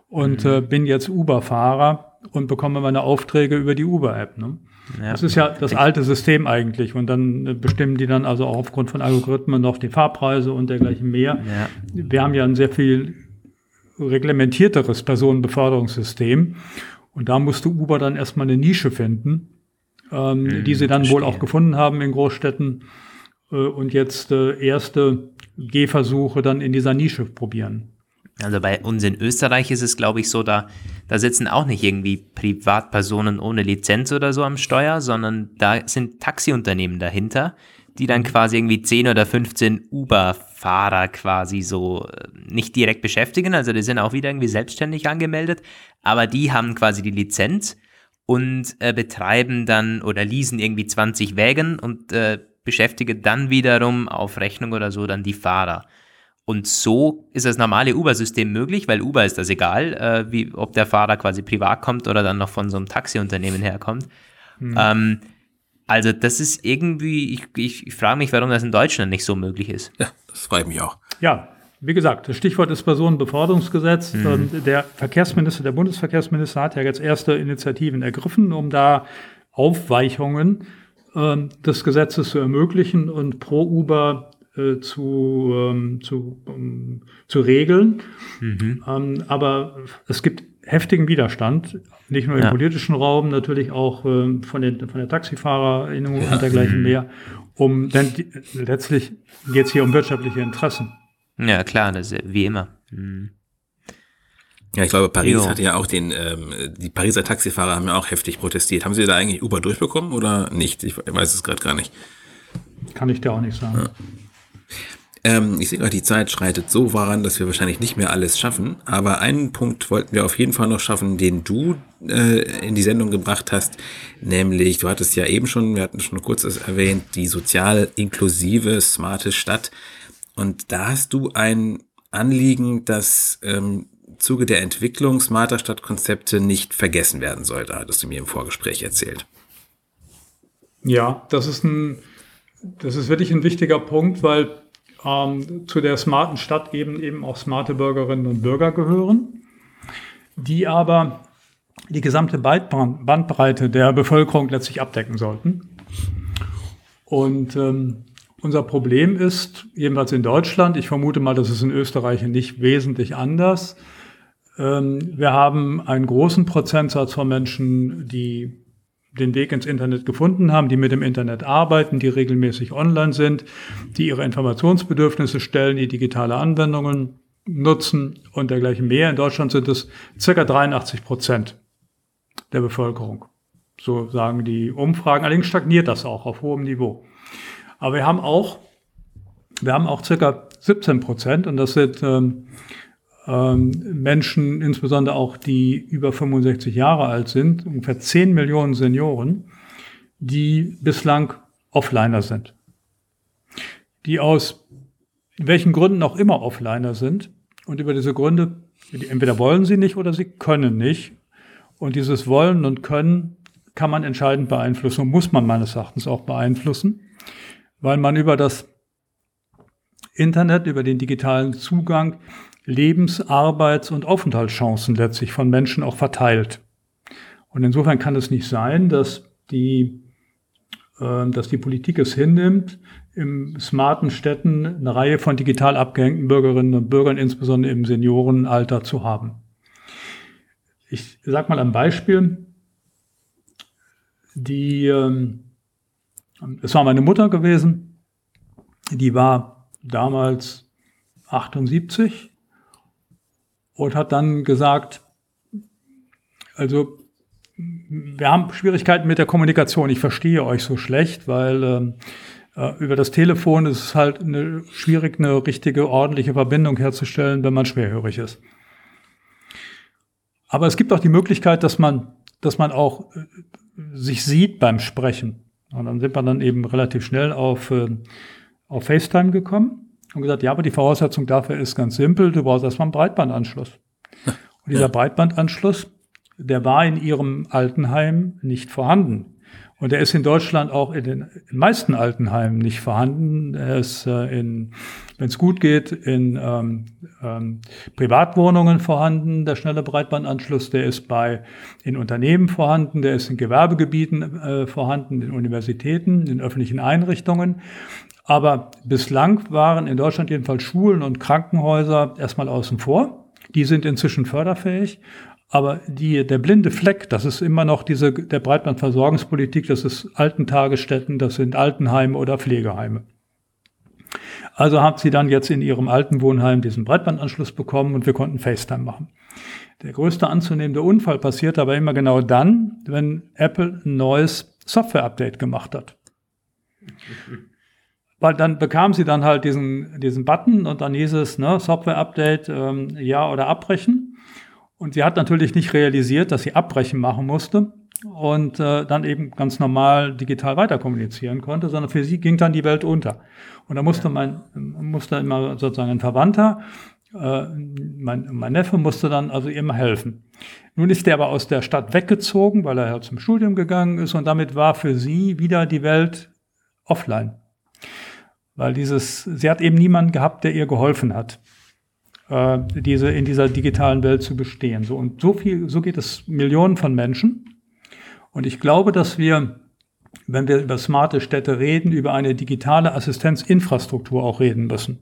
und mhm. äh, bin jetzt Uber-Fahrer und bekomme meine Aufträge über die Uber-App. Ne? Ja, das ist ja das alte System eigentlich. Und dann äh, bestimmen die dann also auch aufgrund von Algorithmen noch die Fahrpreise und dergleichen mehr. Ja. Wir haben ja ein sehr viel reglementierteres Personenbeförderungssystem. Und da musste Uber dann erstmal eine Nische finden, ähm, mhm, die sie dann verstehe. wohl auch gefunden haben in Großstädten äh, und jetzt äh, erste Gehversuche dann in dieser Nische probieren. Also bei uns in Österreich ist es, glaube ich, so, da, da sitzen auch nicht irgendwie Privatpersonen ohne Lizenz oder so am Steuer, sondern da sind Taxiunternehmen dahinter, die dann quasi irgendwie 10 oder 15 Uber-Fahrer quasi so äh, nicht direkt beschäftigen. Also die sind auch wieder irgendwie selbstständig angemeldet, aber die haben quasi die Lizenz und äh, betreiben dann oder leasen irgendwie 20 Wägen und äh, beschäftigen dann wiederum auf Rechnung oder so dann die Fahrer. Und so ist das normale Uber-System möglich, weil Uber ist das egal, äh, wie, ob der Fahrer quasi privat kommt oder dann noch von so einem Taxiunternehmen herkommt. Mhm. Ähm, also das ist irgendwie, ich, ich, ich frage mich, warum das in Deutschland nicht so möglich ist. Ja, das freut mich auch. Ja, wie gesagt, das Stichwort ist Personenbeförderungsgesetz. Mhm. Ähm, der Verkehrsminister, der Bundesverkehrsminister hat ja jetzt erste Initiativen ergriffen, um da Aufweichungen äh, des Gesetzes zu ermöglichen und pro Uber äh, zu, ähm, zu, um, zu regeln. Mhm. Ähm, aber es gibt heftigen Widerstand, nicht nur im ja. politischen Raum, natürlich auch äh, von, den, von der Taxifahrerinnung ja. und dergleichen mhm. mehr. Um, denn die, letztlich geht es hier um wirtschaftliche Interessen. Ja, klar, das ist wie immer. Mhm. Ja, ich glaube, Paris jo. hatte ja auch den, ähm, die Pariser Taxifahrer haben ja auch heftig protestiert. Haben sie da eigentlich Uber durchbekommen oder nicht? Ich weiß es gerade gar nicht. Kann ich dir auch nicht sagen. Ja. Ähm, ich sehe gerade, die Zeit schreitet so voran, dass wir wahrscheinlich nicht mehr alles schaffen. Aber einen Punkt wollten wir auf jeden Fall noch schaffen, den du äh, in die Sendung gebracht hast. Nämlich, du hattest ja eben schon, wir hatten schon kurz erwähnt, die sozial inklusive, smarte Stadt. Und da hast du ein Anliegen, das ähm, Zuge der Entwicklung smarter Stadtkonzepte nicht vergessen werden soll. Da hattest du mir im Vorgespräch erzählt. Ja, das ist ein, das ist wirklich ein wichtiger Punkt, weil ähm, zu der smarten Stadt eben eben auch smarte Bürgerinnen und Bürger gehören, die aber die gesamte Bandbreite der Bevölkerung letztlich abdecken sollten. Und ähm, unser Problem ist, jedenfalls in Deutschland, ich vermute mal, das ist in Österreich nicht wesentlich anders. Ähm, wir haben einen großen Prozentsatz von Menschen, die den Weg ins Internet gefunden haben, die mit dem Internet arbeiten, die regelmäßig online sind, die ihre Informationsbedürfnisse stellen, die digitale Anwendungen nutzen und dergleichen mehr. In Deutschland sind es circa 83 Prozent der Bevölkerung. So sagen die Umfragen. Allerdings stagniert das auch auf hohem Niveau. Aber wir haben auch, wir haben auch circa 17 Prozent und das sind ähm, Menschen, insbesondere auch die über 65 Jahre alt sind, ungefähr 10 Millionen Senioren, die bislang Offliner sind. Die aus welchen Gründen auch immer Offliner sind. Und über diese Gründe, entweder wollen sie nicht oder sie können nicht. Und dieses Wollen und Können kann man entscheidend beeinflussen und muss man meines Erachtens auch beeinflussen, weil man über das Internet, über den digitalen Zugang Lebens-, Arbeits- und Aufenthaltschancen letztlich von Menschen auch verteilt. Und insofern kann es nicht sein, dass die, äh, dass die Politik es hinnimmt, im smarten Städten eine Reihe von digital abgehängten Bürgerinnen und Bürgern, insbesondere im Seniorenalter, zu haben. Ich sage mal ein Beispiel. Die, ähm, es war meine Mutter gewesen, die war damals 78 und hat dann gesagt, also wir haben Schwierigkeiten mit der Kommunikation. Ich verstehe euch so schlecht, weil ähm, äh, über das Telefon ist es halt eine, schwierig, eine richtige, ordentliche Verbindung herzustellen, wenn man schwerhörig ist. Aber es gibt auch die Möglichkeit, dass man dass man auch äh, sich sieht beim Sprechen. Und dann sind wir dann eben relativ schnell auf, äh, auf FaceTime gekommen und gesagt, ja, aber die Voraussetzung dafür ist ganz simpel, du brauchst erstmal einen Breitbandanschluss. Und dieser. Breitbandanschluss, der war in ihrem Altenheim nicht vorhanden. Und er ist in Deutschland auch in den meisten Altenheimen nicht vorhanden. Er ist äh, in, wenn es gut geht, in ähm, ähm, Privatwohnungen vorhanden, der schnelle Breitbandanschluss. Der ist bei in Unternehmen vorhanden, der ist in Gewerbegebieten äh, vorhanden, in Universitäten, in öffentlichen Einrichtungen. Aber bislang waren in Deutschland jedenfalls Schulen und Krankenhäuser erstmal außen vor. Die sind inzwischen förderfähig. Aber die, der blinde Fleck, das ist immer noch diese, der Breitbandversorgungspolitik, das ist Altentagesstätten, das sind Altenheime oder Pflegeheime. Also hat sie dann jetzt in ihrem alten Wohnheim diesen Breitbandanschluss bekommen und wir konnten FaceTime machen. Der größte anzunehmende Unfall passiert aber immer genau dann, wenn Apple ein neues Software-Update gemacht hat. Weil dann bekam sie dann halt diesen, diesen Button und dann hieß es, ne, Software-Update, ähm, ja oder abbrechen. Und sie hat natürlich nicht realisiert, dass sie Abbrechen machen musste und äh, dann eben ganz normal digital weiter kommunizieren konnte, sondern für sie ging dann die Welt unter. Und da musste mein, musste immer sozusagen ein Verwandter, äh, mein, mein Neffe musste dann also immer helfen. Nun ist er aber aus der Stadt weggezogen, weil er ja zum Studium gegangen ist und damit war für sie wieder die Welt offline. Weil dieses, sie hat eben niemanden gehabt, der ihr geholfen hat äh, diese, in dieser digitalen Welt zu bestehen. So, und so viel, so geht es Millionen von Menschen. Und ich glaube, dass wir, wenn wir über smarte Städte reden, über eine digitale Assistenzinfrastruktur auch reden müssen.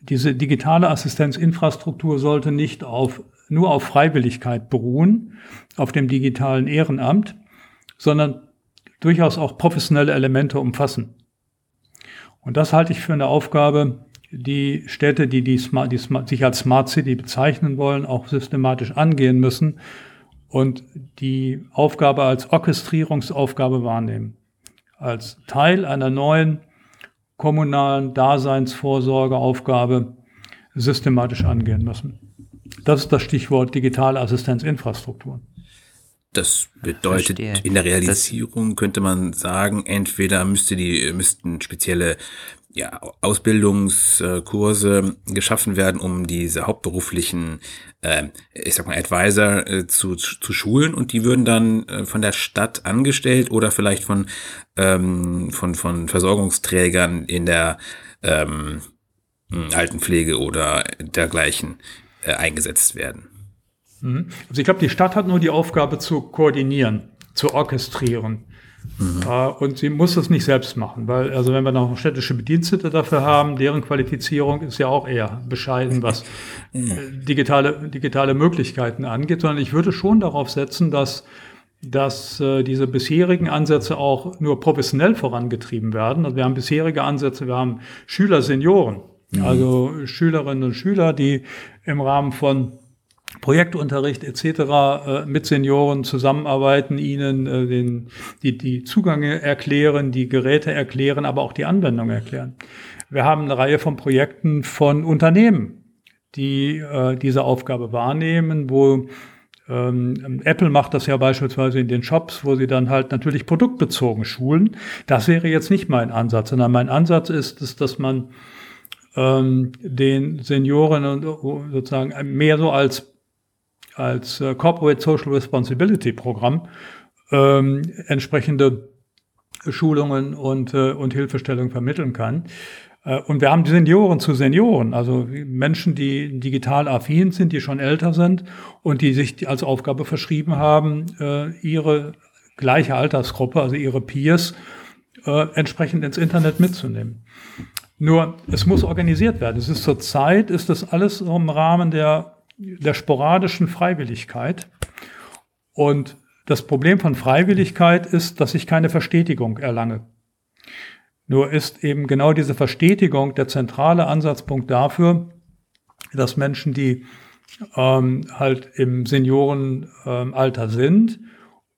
Diese digitale Assistenzinfrastruktur sollte nicht auf, nur auf Freiwilligkeit beruhen, auf dem digitalen Ehrenamt, sondern durchaus auch professionelle Elemente umfassen. Und das halte ich für eine Aufgabe, die Städte, die, die, Smart, die Smart, sich als Smart City bezeichnen wollen, auch systematisch angehen müssen und die Aufgabe als Orchestrierungsaufgabe wahrnehmen. Als Teil einer neuen kommunalen Daseinsvorsorgeaufgabe systematisch angehen müssen. Das ist das Stichwort digitale Assistenzinfrastrukturen. Das bedeutet, Verstehe. in der Realisierung das könnte man sagen, entweder müsste die, müssten spezielle ja, Ausbildungskurse geschaffen werden, um diese hauptberuflichen, äh, ich sag mal, Advisor äh, zu, zu schulen und die würden dann äh, von der Stadt angestellt oder vielleicht von, ähm, von, von Versorgungsträgern in der ähm, Altenpflege oder dergleichen äh, eingesetzt werden. Mhm. Also ich glaube, die Stadt hat nur die Aufgabe zu koordinieren, zu orchestrieren. Mhm. Äh, und sie muss es nicht selbst machen, weil, also wenn wir noch städtische Bedienstete dafür haben, deren Qualifizierung ist ja auch eher bescheiden, was äh, digitale, digitale Möglichkeiten angeht, sondern ich würde schon darauf setzen, dass dass äh, diese bisherigen Ansätze auch nur professionell vorangetrieben werden. Also wir haben bisherige Ansätze, wir haben Schüler, Senioren, mhm. also Schülerinnen und Schüler, die im Rahmen von Projektunterricht etc. Äh, mit Senioren zusammenarbeiten, ihnen äh, den, die, die Zugänge erklären, die Geräte erklären, aber auch die Anwendung erklären. Wir haben eine Reihe von Projekten von Unternehmen, die äh, diese Aufgabe wahrnehmen, wo ähm, Apple macht das ja beispielsweise in den Shops, wo sie dann halt natürlich produktbezogen schulen. Das wäre jetzt nicht mein Ansatz, sondern mein Ansatz ist, ist dass man ähm, den Senioren und sozusagen mehr so als als äh, Corporate Social Responsibility Programm ähm, entsprechende Schulungen und, äh, und Hilfestellung vermitteln kann. Äh, und wir haben Senioren zu Senioren, also Menschen, die digital affin sind, die schon älter sind und die sich als Aufgabe verschrieben haben, äh, ihre gleiche Altersgruppe, also ihre Peers, äh, entsprechend ins Internet mitzunehmen. Nur, es muss organisiert werden. Es ist zurzeit, ist das alles im Rahmen der der sporadischen Freiwilligkeit. Und das Problem von Freiwilligkeit ist, dass ich keine Verstetigung erlange. Nur ist eben genau diese Verstetigung der zentrale Ansatzpunkt dafür, dass Menschen, die ähm, halt im Seniorenalter ähm, sind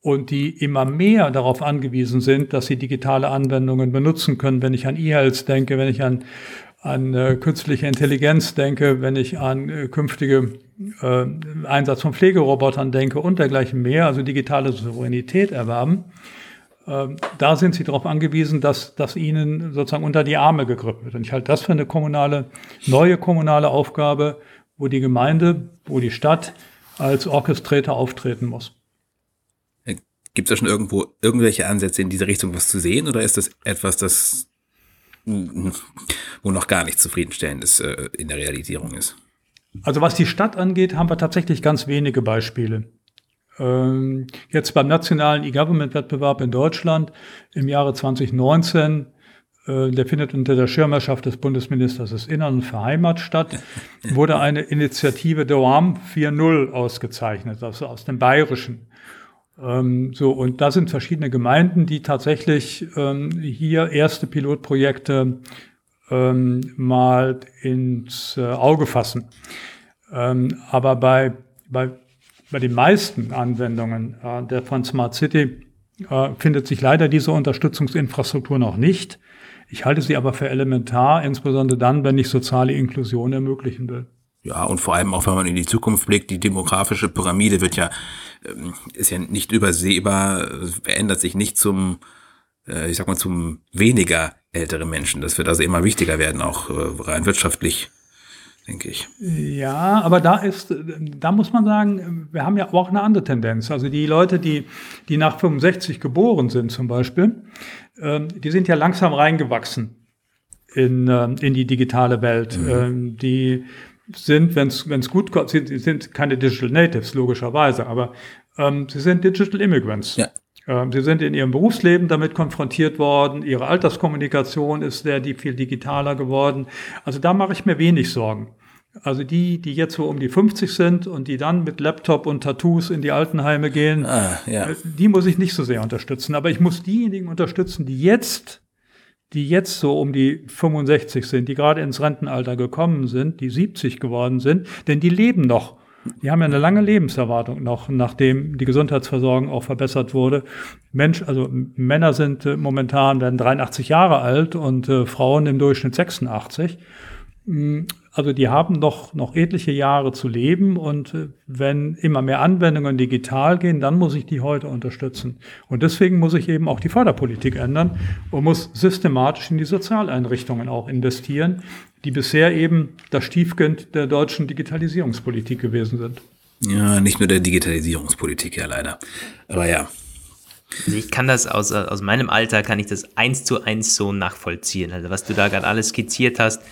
und die immer mehr darauf angewiesen sind, dass sie digitale Anwendungen benutzen können. Wenn ich an E-Health denke, wenn ich an an äh, künstliche Intelligenz denke, wenn ich an äh, künftige äh, Einsatz von Pflegerobotern denke und dergleichen mehr, also digitale Souveränität erwerben, äh, da sind sie darauf angewiesen, dass, dass ihnen sozusagen unter die Arme gegriffen wird. Und ich halte das für eine kommunale, neue kommunale Aufgabe, wo die Gemeinde, wo die Stadt als Orchestrator auftreten muss. Gibt es da schon irgendwo irgendwelche Ansätze in diese Richtung was zu sehen oder ist das etwas, das wo noch gar nicht zufriedenstellendes äh, in der Realisierung ist? Also was die Stadt angeht, haben wir tatsächlich ganz wenige Beispiele. Ähm, jetzt beim nationalen E-Government-Wettbewerb in Deutschland im Jahre 2019 äh, der findet unter der Schirmherrschaft des Bundesministers des Innern und für Heimat statt, wurde eine Initiative DOAM 4.0 ausgezeichnet, also aus dem Bayerischen. Ähm, so, und da sind verschiedene Gemeinden, die tatsächlich ähm, hier erste Pilotprojekte ähm, mal ins äh, Auge fassen. Ähm, aber bei, bei, bei den meisten Anwendungen äh, der von Smart City äh, findet sich leider diese Unterstützungsinfrastruktur noch nicht. Ich halte sie aber für elementar, insbesondere dann, wenn ich soziale Inklusion ermöglichen will. Ja, und vor allem auch, wenn man in die Zukunft blickt, die demografische Pyramide wird ja, ähm, ist ja nicht übersehbar, verändert sich nicht zum, äh, ich sag mal, zum weniger ältere Menschen. Das wird also immer wichtiger werden, auch äh, rein wirtschaftlich, denke ich. Ja, aber da ist, da muss man sagen, wir haben ja auch eine andere Tendenz. Also die Leute, die, die nach 65 geboren sind zum Beispiel, ähm, die sind ja langsam reingewachsen in, ähm, in die digitale Welt. Mhm. Die sind, wenn es gut kommt, sie sind keine Digital Natives, logischerweise, aber ähm, sie sind Digital Immigrants. Ja. Ähm, sie sind in ihrem Berufsleben damit konfrontiert worden, ihre Alterskommunikation ist sehr die, viel digitaler geworden. Also da mache ich mir wenig Sorgen. Also die, die jetzt so um die 50 sind und die dann mit Laptop und Tattoos in die Altenheime gehen, ah, ja. Äh, die muss ich nicht so sehr unterstützen. Aber ich muss diejenigen unterstützen, die jetzt die jetzt so um die 65 sind, die gerade ins Rentenalter gekommen sind, die 70 geworden sind, denn die leben noch. Die haben ja eine lange Lebenserwartung noch, nachdem die Gesundheitsversorgung auch verbessert wurde. Mensch, also Männer sind äh, momentan werden 83 Jahre alt und äh, Frauen im Durchschnitt 86. Also die haben doch noch etliche Jahre zu leben und äh, wenn immer mehr Anwendungen digital gehen, dann muss ich die heute unterstützen. Und deswegen muss ich eben auch die Förderpolitik ändern und muss systematisch in die Sozialeinrichtungen auch investieren, die bisher eben das Stiefkind der deutschen Digitalisierungspolitik gewesen sind. Ja, nicht nur der Digitalisierungspolitik, ja leider. Aber ja, also ich kann das aus, aus meinem Alter, kann ich das eins zu eins so nachvollziehen. Also was du da gerade alles skizziert hast,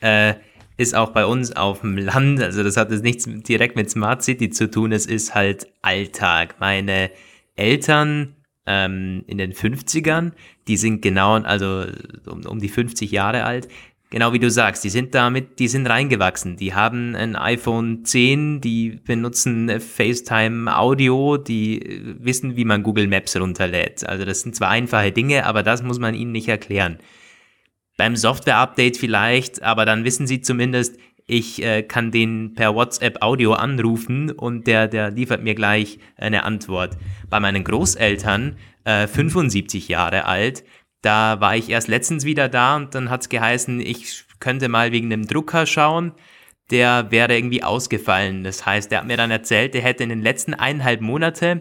äh, ist auch bei uns auf dem Land, also das hat jetzt nichts direkt mit Smart City zu tun, es ist halt Alltag. Meine Eltern ähm, in den 50ern, die sind genau, also um, um die 50 Jahre alt, Genau wie du sagst, die sind damit, die sind reingewachsen. Die haben ein iPhone 10, die benutzen FaceTime Audio, die wissen, wie man Google Maps runterlädt. Also das sind zwar einfache Dinge, aber das muss man ihnen nicht erklären beim Software-Update vielleicht, aber dann wissen sie zumindest, ich äh, kann den per WhatsApp Audio anrufen und der, der liefert mir gleich eine Antwort. Bei meinen Großeltern, äh, 75 Jahre alt, da war ich erst letztens wieder da und dann hat es geheißen, ich könnte mal wegen dem Drucker schauen. Der wäre irgendwie ausgefallen. Das heißt, der hat mir dann erzählt, der hätte in den letzten eineinhalb Monate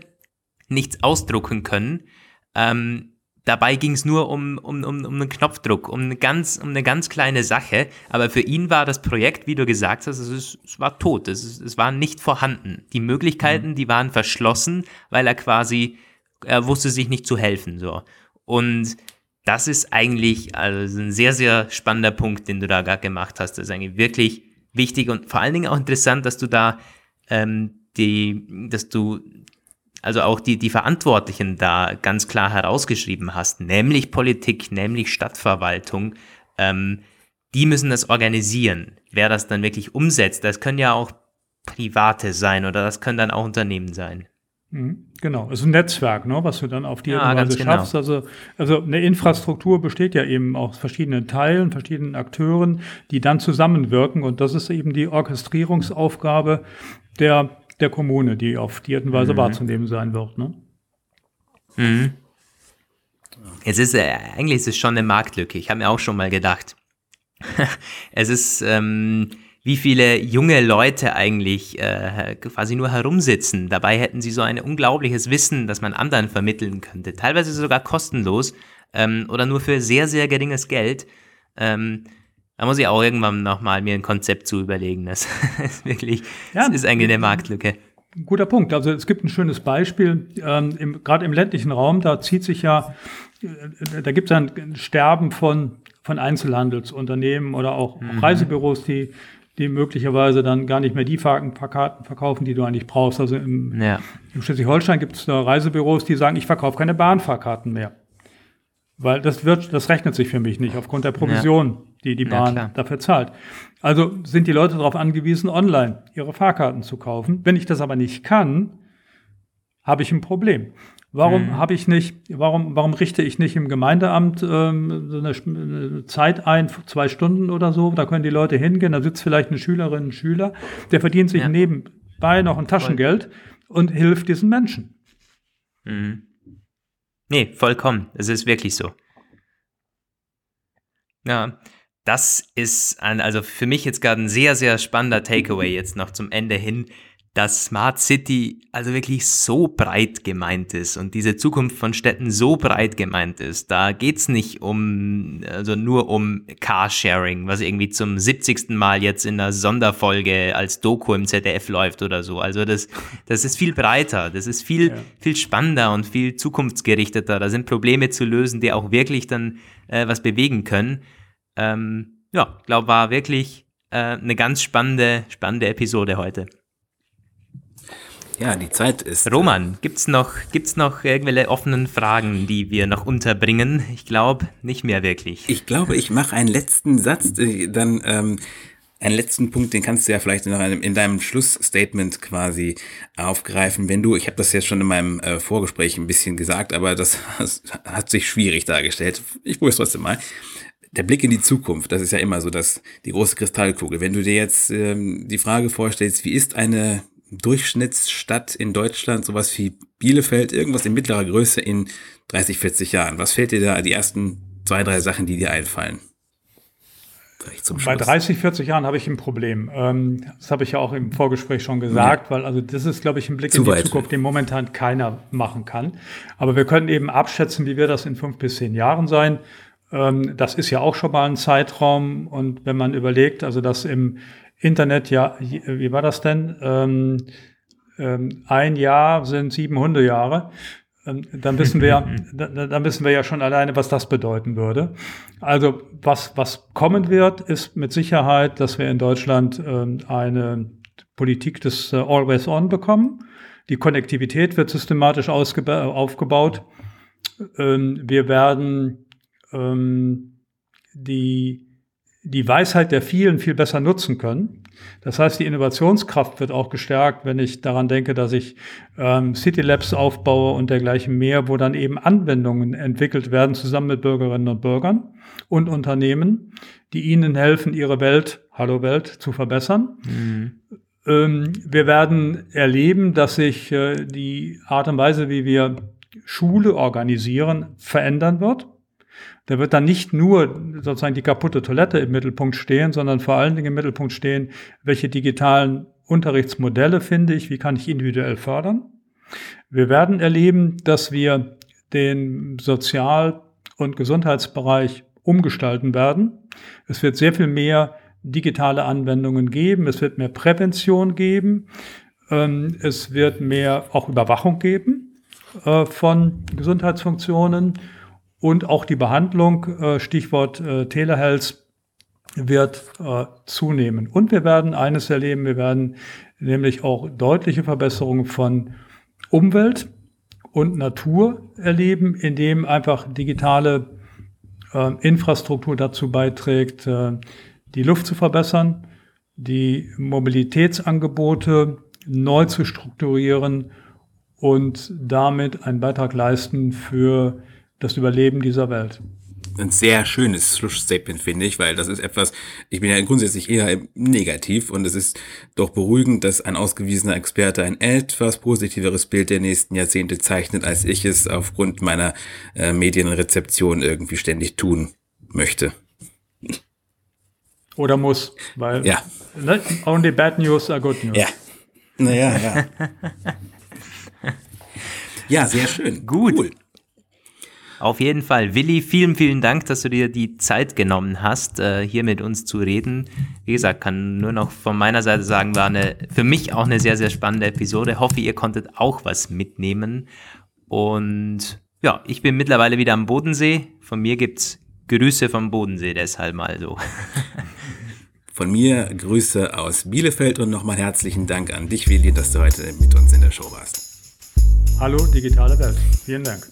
nichts ausdrucken können. Ähm, Dabei ging es nur um, um, um, um einen Knopfdruck, um eine, ganz, um eine ganz kleine Sache. Aber für ihn war das Projekt, wie du gesagt hast, es, ist, es war tot. Es, ist, es war nicht vorhanden. Die Möglichkeiten, mhm. die waren verschlossen, weil er quasi, er wusste sich nicht zu helfen. So. Und das ist eigentlich also ein sehr, sehr spannender Punkt, den du da gerade gemacht hast. Das ist eigentlich wirklich wichtig und vor allen Dingen auch interessant, dass du da ähm, die, dass du also auch die, die Verantwortlichen da ganz klar herausgeschrieben hast, nämlich Politik, nämlich Stadtverwaltung, ähm, die müssen das organisieren. Wer das dann wirklich umsetzt, das können ja auch Private sein oder das können dann auch Unternehmen sein. Mhm, genau, es ist ein Netzwerk, ne, was du dann auf die ja, Weise genau. schaffst. Also, also eine Infrastruktur besteht ja eben aus verschiedenen Teilen, verschiedenen Akteuren, die dann zusammenwirken. Und das ist eben die Orchestrierungsaufgabe der der Kommune, die auf die Art und Weise mhm. wahrzunehmen sein wird. Ne? Mhm. Es ist, äh, eigentlich ist es schon eine Marktlücke. Ich habe mir auch schon mal gedacht, es ist, ähm, wie viele junge Leute eigentlich äh, quasi nur herumsitzen. Dabei hätten sie so ein unglaubliches Wissen, das man anderen vermitteln könnte. Teilweise sogar kostenlos ähm, oder nur für sehr, sehr geringes Geld. Ähm, da muss ich auch irgendwann nochmal mir ein Konzept zu überlegen. Das ist wirklich, ja, das ist eigentlich eine Marktlücke. Guter Punkt. Also es gibt ein schönes Beispiel, ähm, gerade im ländlichen Raum, da zieht sich ja, äh, da gibt es ein Sterben von, von Einzelhandelsunternehmen oder auch mhm. Reisebüros, die, die möglicherweise dann gar nicht mehr die Karten verkaufen, die du eigentlich brauchst. Also im, ja. im Schleswig-Holstein gibt es Reisebüros, die sagen, ich verkaufe keine Bahnfahrkarten mehr. Weil das wird, das rechnet sich für mich nicht aufgrund der Provision, ja. die die Bahn ja, dafür zahlt. Also sind die Leute darauf angewiesen, online ihre Fahrkarten zu kaufen. Wenn ich das aber nicht kann, habe ich ein Problem. Warum mhm. habe ich nicht, warum, warum richte ich nicht im Gemeindeamt ähm, so eine, Zeit ein, zwei Stunden oder so? Da können die Leute hingehen, da sitzt vielleicht eine Schülerin, ein Schüler, der verdient sich ja. nebenbei noch ein Taschengeld und hilft diesen Menschen. Mhm. Nee, vollkommen. Es ist wirklich so. Ja, das ist ein, also für mich jetzt gerade ein sehr, sehr spannender Takeaway jetzt noch zum Ende hin, dass Smart City also wirklich so breit gemeint ist und diese Zukunft von Städten so breit gemeint ist. Da geht's nicht um, also nur um Carsharing, was irgendwie zum 70. Mal jetzt in einer Sonderfolge als Doku im ZDF läuft oder so. Also das, das ist viel breiter, das ist viel, ja. viel spannender und viel zukunftsgerichteter. Da sind Probleme zu lösen, die auch wirklich dann äh, was bewegen können. Ähm, ja, glaube war wirklich äh, eine ganz spannende, spannende Episode heute. Ja, die Zeit ist. Roman, gibt's noch, gibt's noch irgendwelche offenen Fragen, die wir noch unterbringen? Ich glaube, nicht mehr wirklich. Ich glaube, ich mache einen letzten Satz, äh, dann ähm, einen letzten Punkt, den kannst du ja vielleicht noch in deinem Schlussstatement quasi aufgreifen, wenn du, ich habe das jetzt schon in meinem äh, Vorgespräch ein bisschen gesagt, aber das hat sich schwierig dargestellt. Ich probiere es trotzdem mal. Der Blick in die Zukunft, das ist ja immer so, dass die große Kristallkugel. Wenn du dir jetzt ähm, die Frage vorstellst, wie ist eine Durchschnittsstadt in Deutschland, sowas wie Bielefeld, irgendwas in mittlerer Größe in 30, 40 Jahren? Was fällt dir da die ersten zwei, drei Sachen, die dir einfallen? Bei 30, 40 Jahren habe ich ein Problem. Ähm, das habe ich ja auch im Vorgespräch schon gesagt, ja. weil also das ist, glaube ich, ein Blick Zu in die weit. Zukunft, den momentan keiner machen kann. Aber wir können eben abschätzen, wie wird das in fünf bis zehn Jahren sein. Ähm, das ist ja auch schon mal ein Zeitraum. Und wenn man überlegt, also dass im Internet, ja, wie war das denn? Ähm, ähm, ein Jahr sind sieben Hundejahre. Ähm, dann wissen wir, dann wissen wir ja schon alleine, was das bedeuten würde. Also was, was kommen wird, ist mit Sicherheit, dass wir in Deutschland ähm, eine Politik des äh, Always On bekommen. Die Konnektivität wird systematisch aufgebaut. Ähm, wir werden ähm, die die Weisheit der vielen viel besser nutzen können. Das heißt, die Innovationskraft wird auch gestärkt, wenn ich daran denke, dass ich ähm, City Labs aufbaue und dergleichen mehr, wo dann eben Anwendungen entwickelt werden, zusammen mit Bürgerinnen und Bürgern und Unternehmen, die ihnen helfen, ihre Welt, Hallo Welt, zu verbessern. Mhm. Ähm, wir werden erleben, dass sich äh, die Art und Weise, wie wir Schule organisieren, verändern wird. Da wird dann nicht nur sozusagen die kaputte Toilette im Mittelpunkt stehen, sondern vor allen Dingen im Mittelpunkt stehen, welche digitalen Unterrichtsmodelle finde ich, wie kann ich individuell fördern. Wir werden erleben, dass wir den Sozial- und Gesundheitsbereich umgestalten werden. Es wird sehr viel mehr digitale Anwendungen geben. Es wird mehr Prävention geben. Ähm, es wird mehr auch Überwachung geben äh, von Gesundheitsfunktionen. Und auch die Behandlung, äh, Stichwort äh, Telehealth, wird äh, zunehmen. Und wir werden eines erleben, wir werden nämlich auch deutliche Verbesserungen von Umwelt und Natur erleben, indem einfach digitale Infrastruktur dazu beiträgt, die Luft zu verbessern, die Mobilitätsangebote neu zu strukturieren und damit einen Beitrag leisten für das Überleben dieser Welt. Ein sehr schönes Schlussstatement, finde ich, weil das ist etwas, ich bin ja grundsätzlich eher negativ und es ist doch beruhigend, dass ein ausgewiesener Experte ein etwas positiveres Bild der nächsten Jahrzehnte zeichnet, als ich es aufgrund meiner äh, Medienrezeption irgendwie ständig tun möchte. oder muss, weil Ja. ne, only bad news are good news. Ja. Naja, ja. Ja, sehr schön. Gut. Cool. Auf jeden Fall. Willi, vielen, vielen Dank, dass du dir die Zeit genommen hast, äh, hier mit uns zu reden. Wie gesagt, kann nur noch von meiner Seite sagen, war eine, für mich auch eine sehr, sehr spannende Episode. Hoffe, ihr konntet auch was mitnehmen. Und ja, ich bin mittlerweile wieder am Bodensee. Von mir gibt's Grüße vom Bodensee, deshalb mal so. Von mir Grüße aus Bielefeld und nochmal herzlichen Dank an dich, Willi, dass du heute mit uns in der Show warst. Hallo, digitale Welt. Vielen Dank.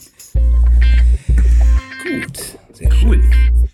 Gut, sehr cool. Schön.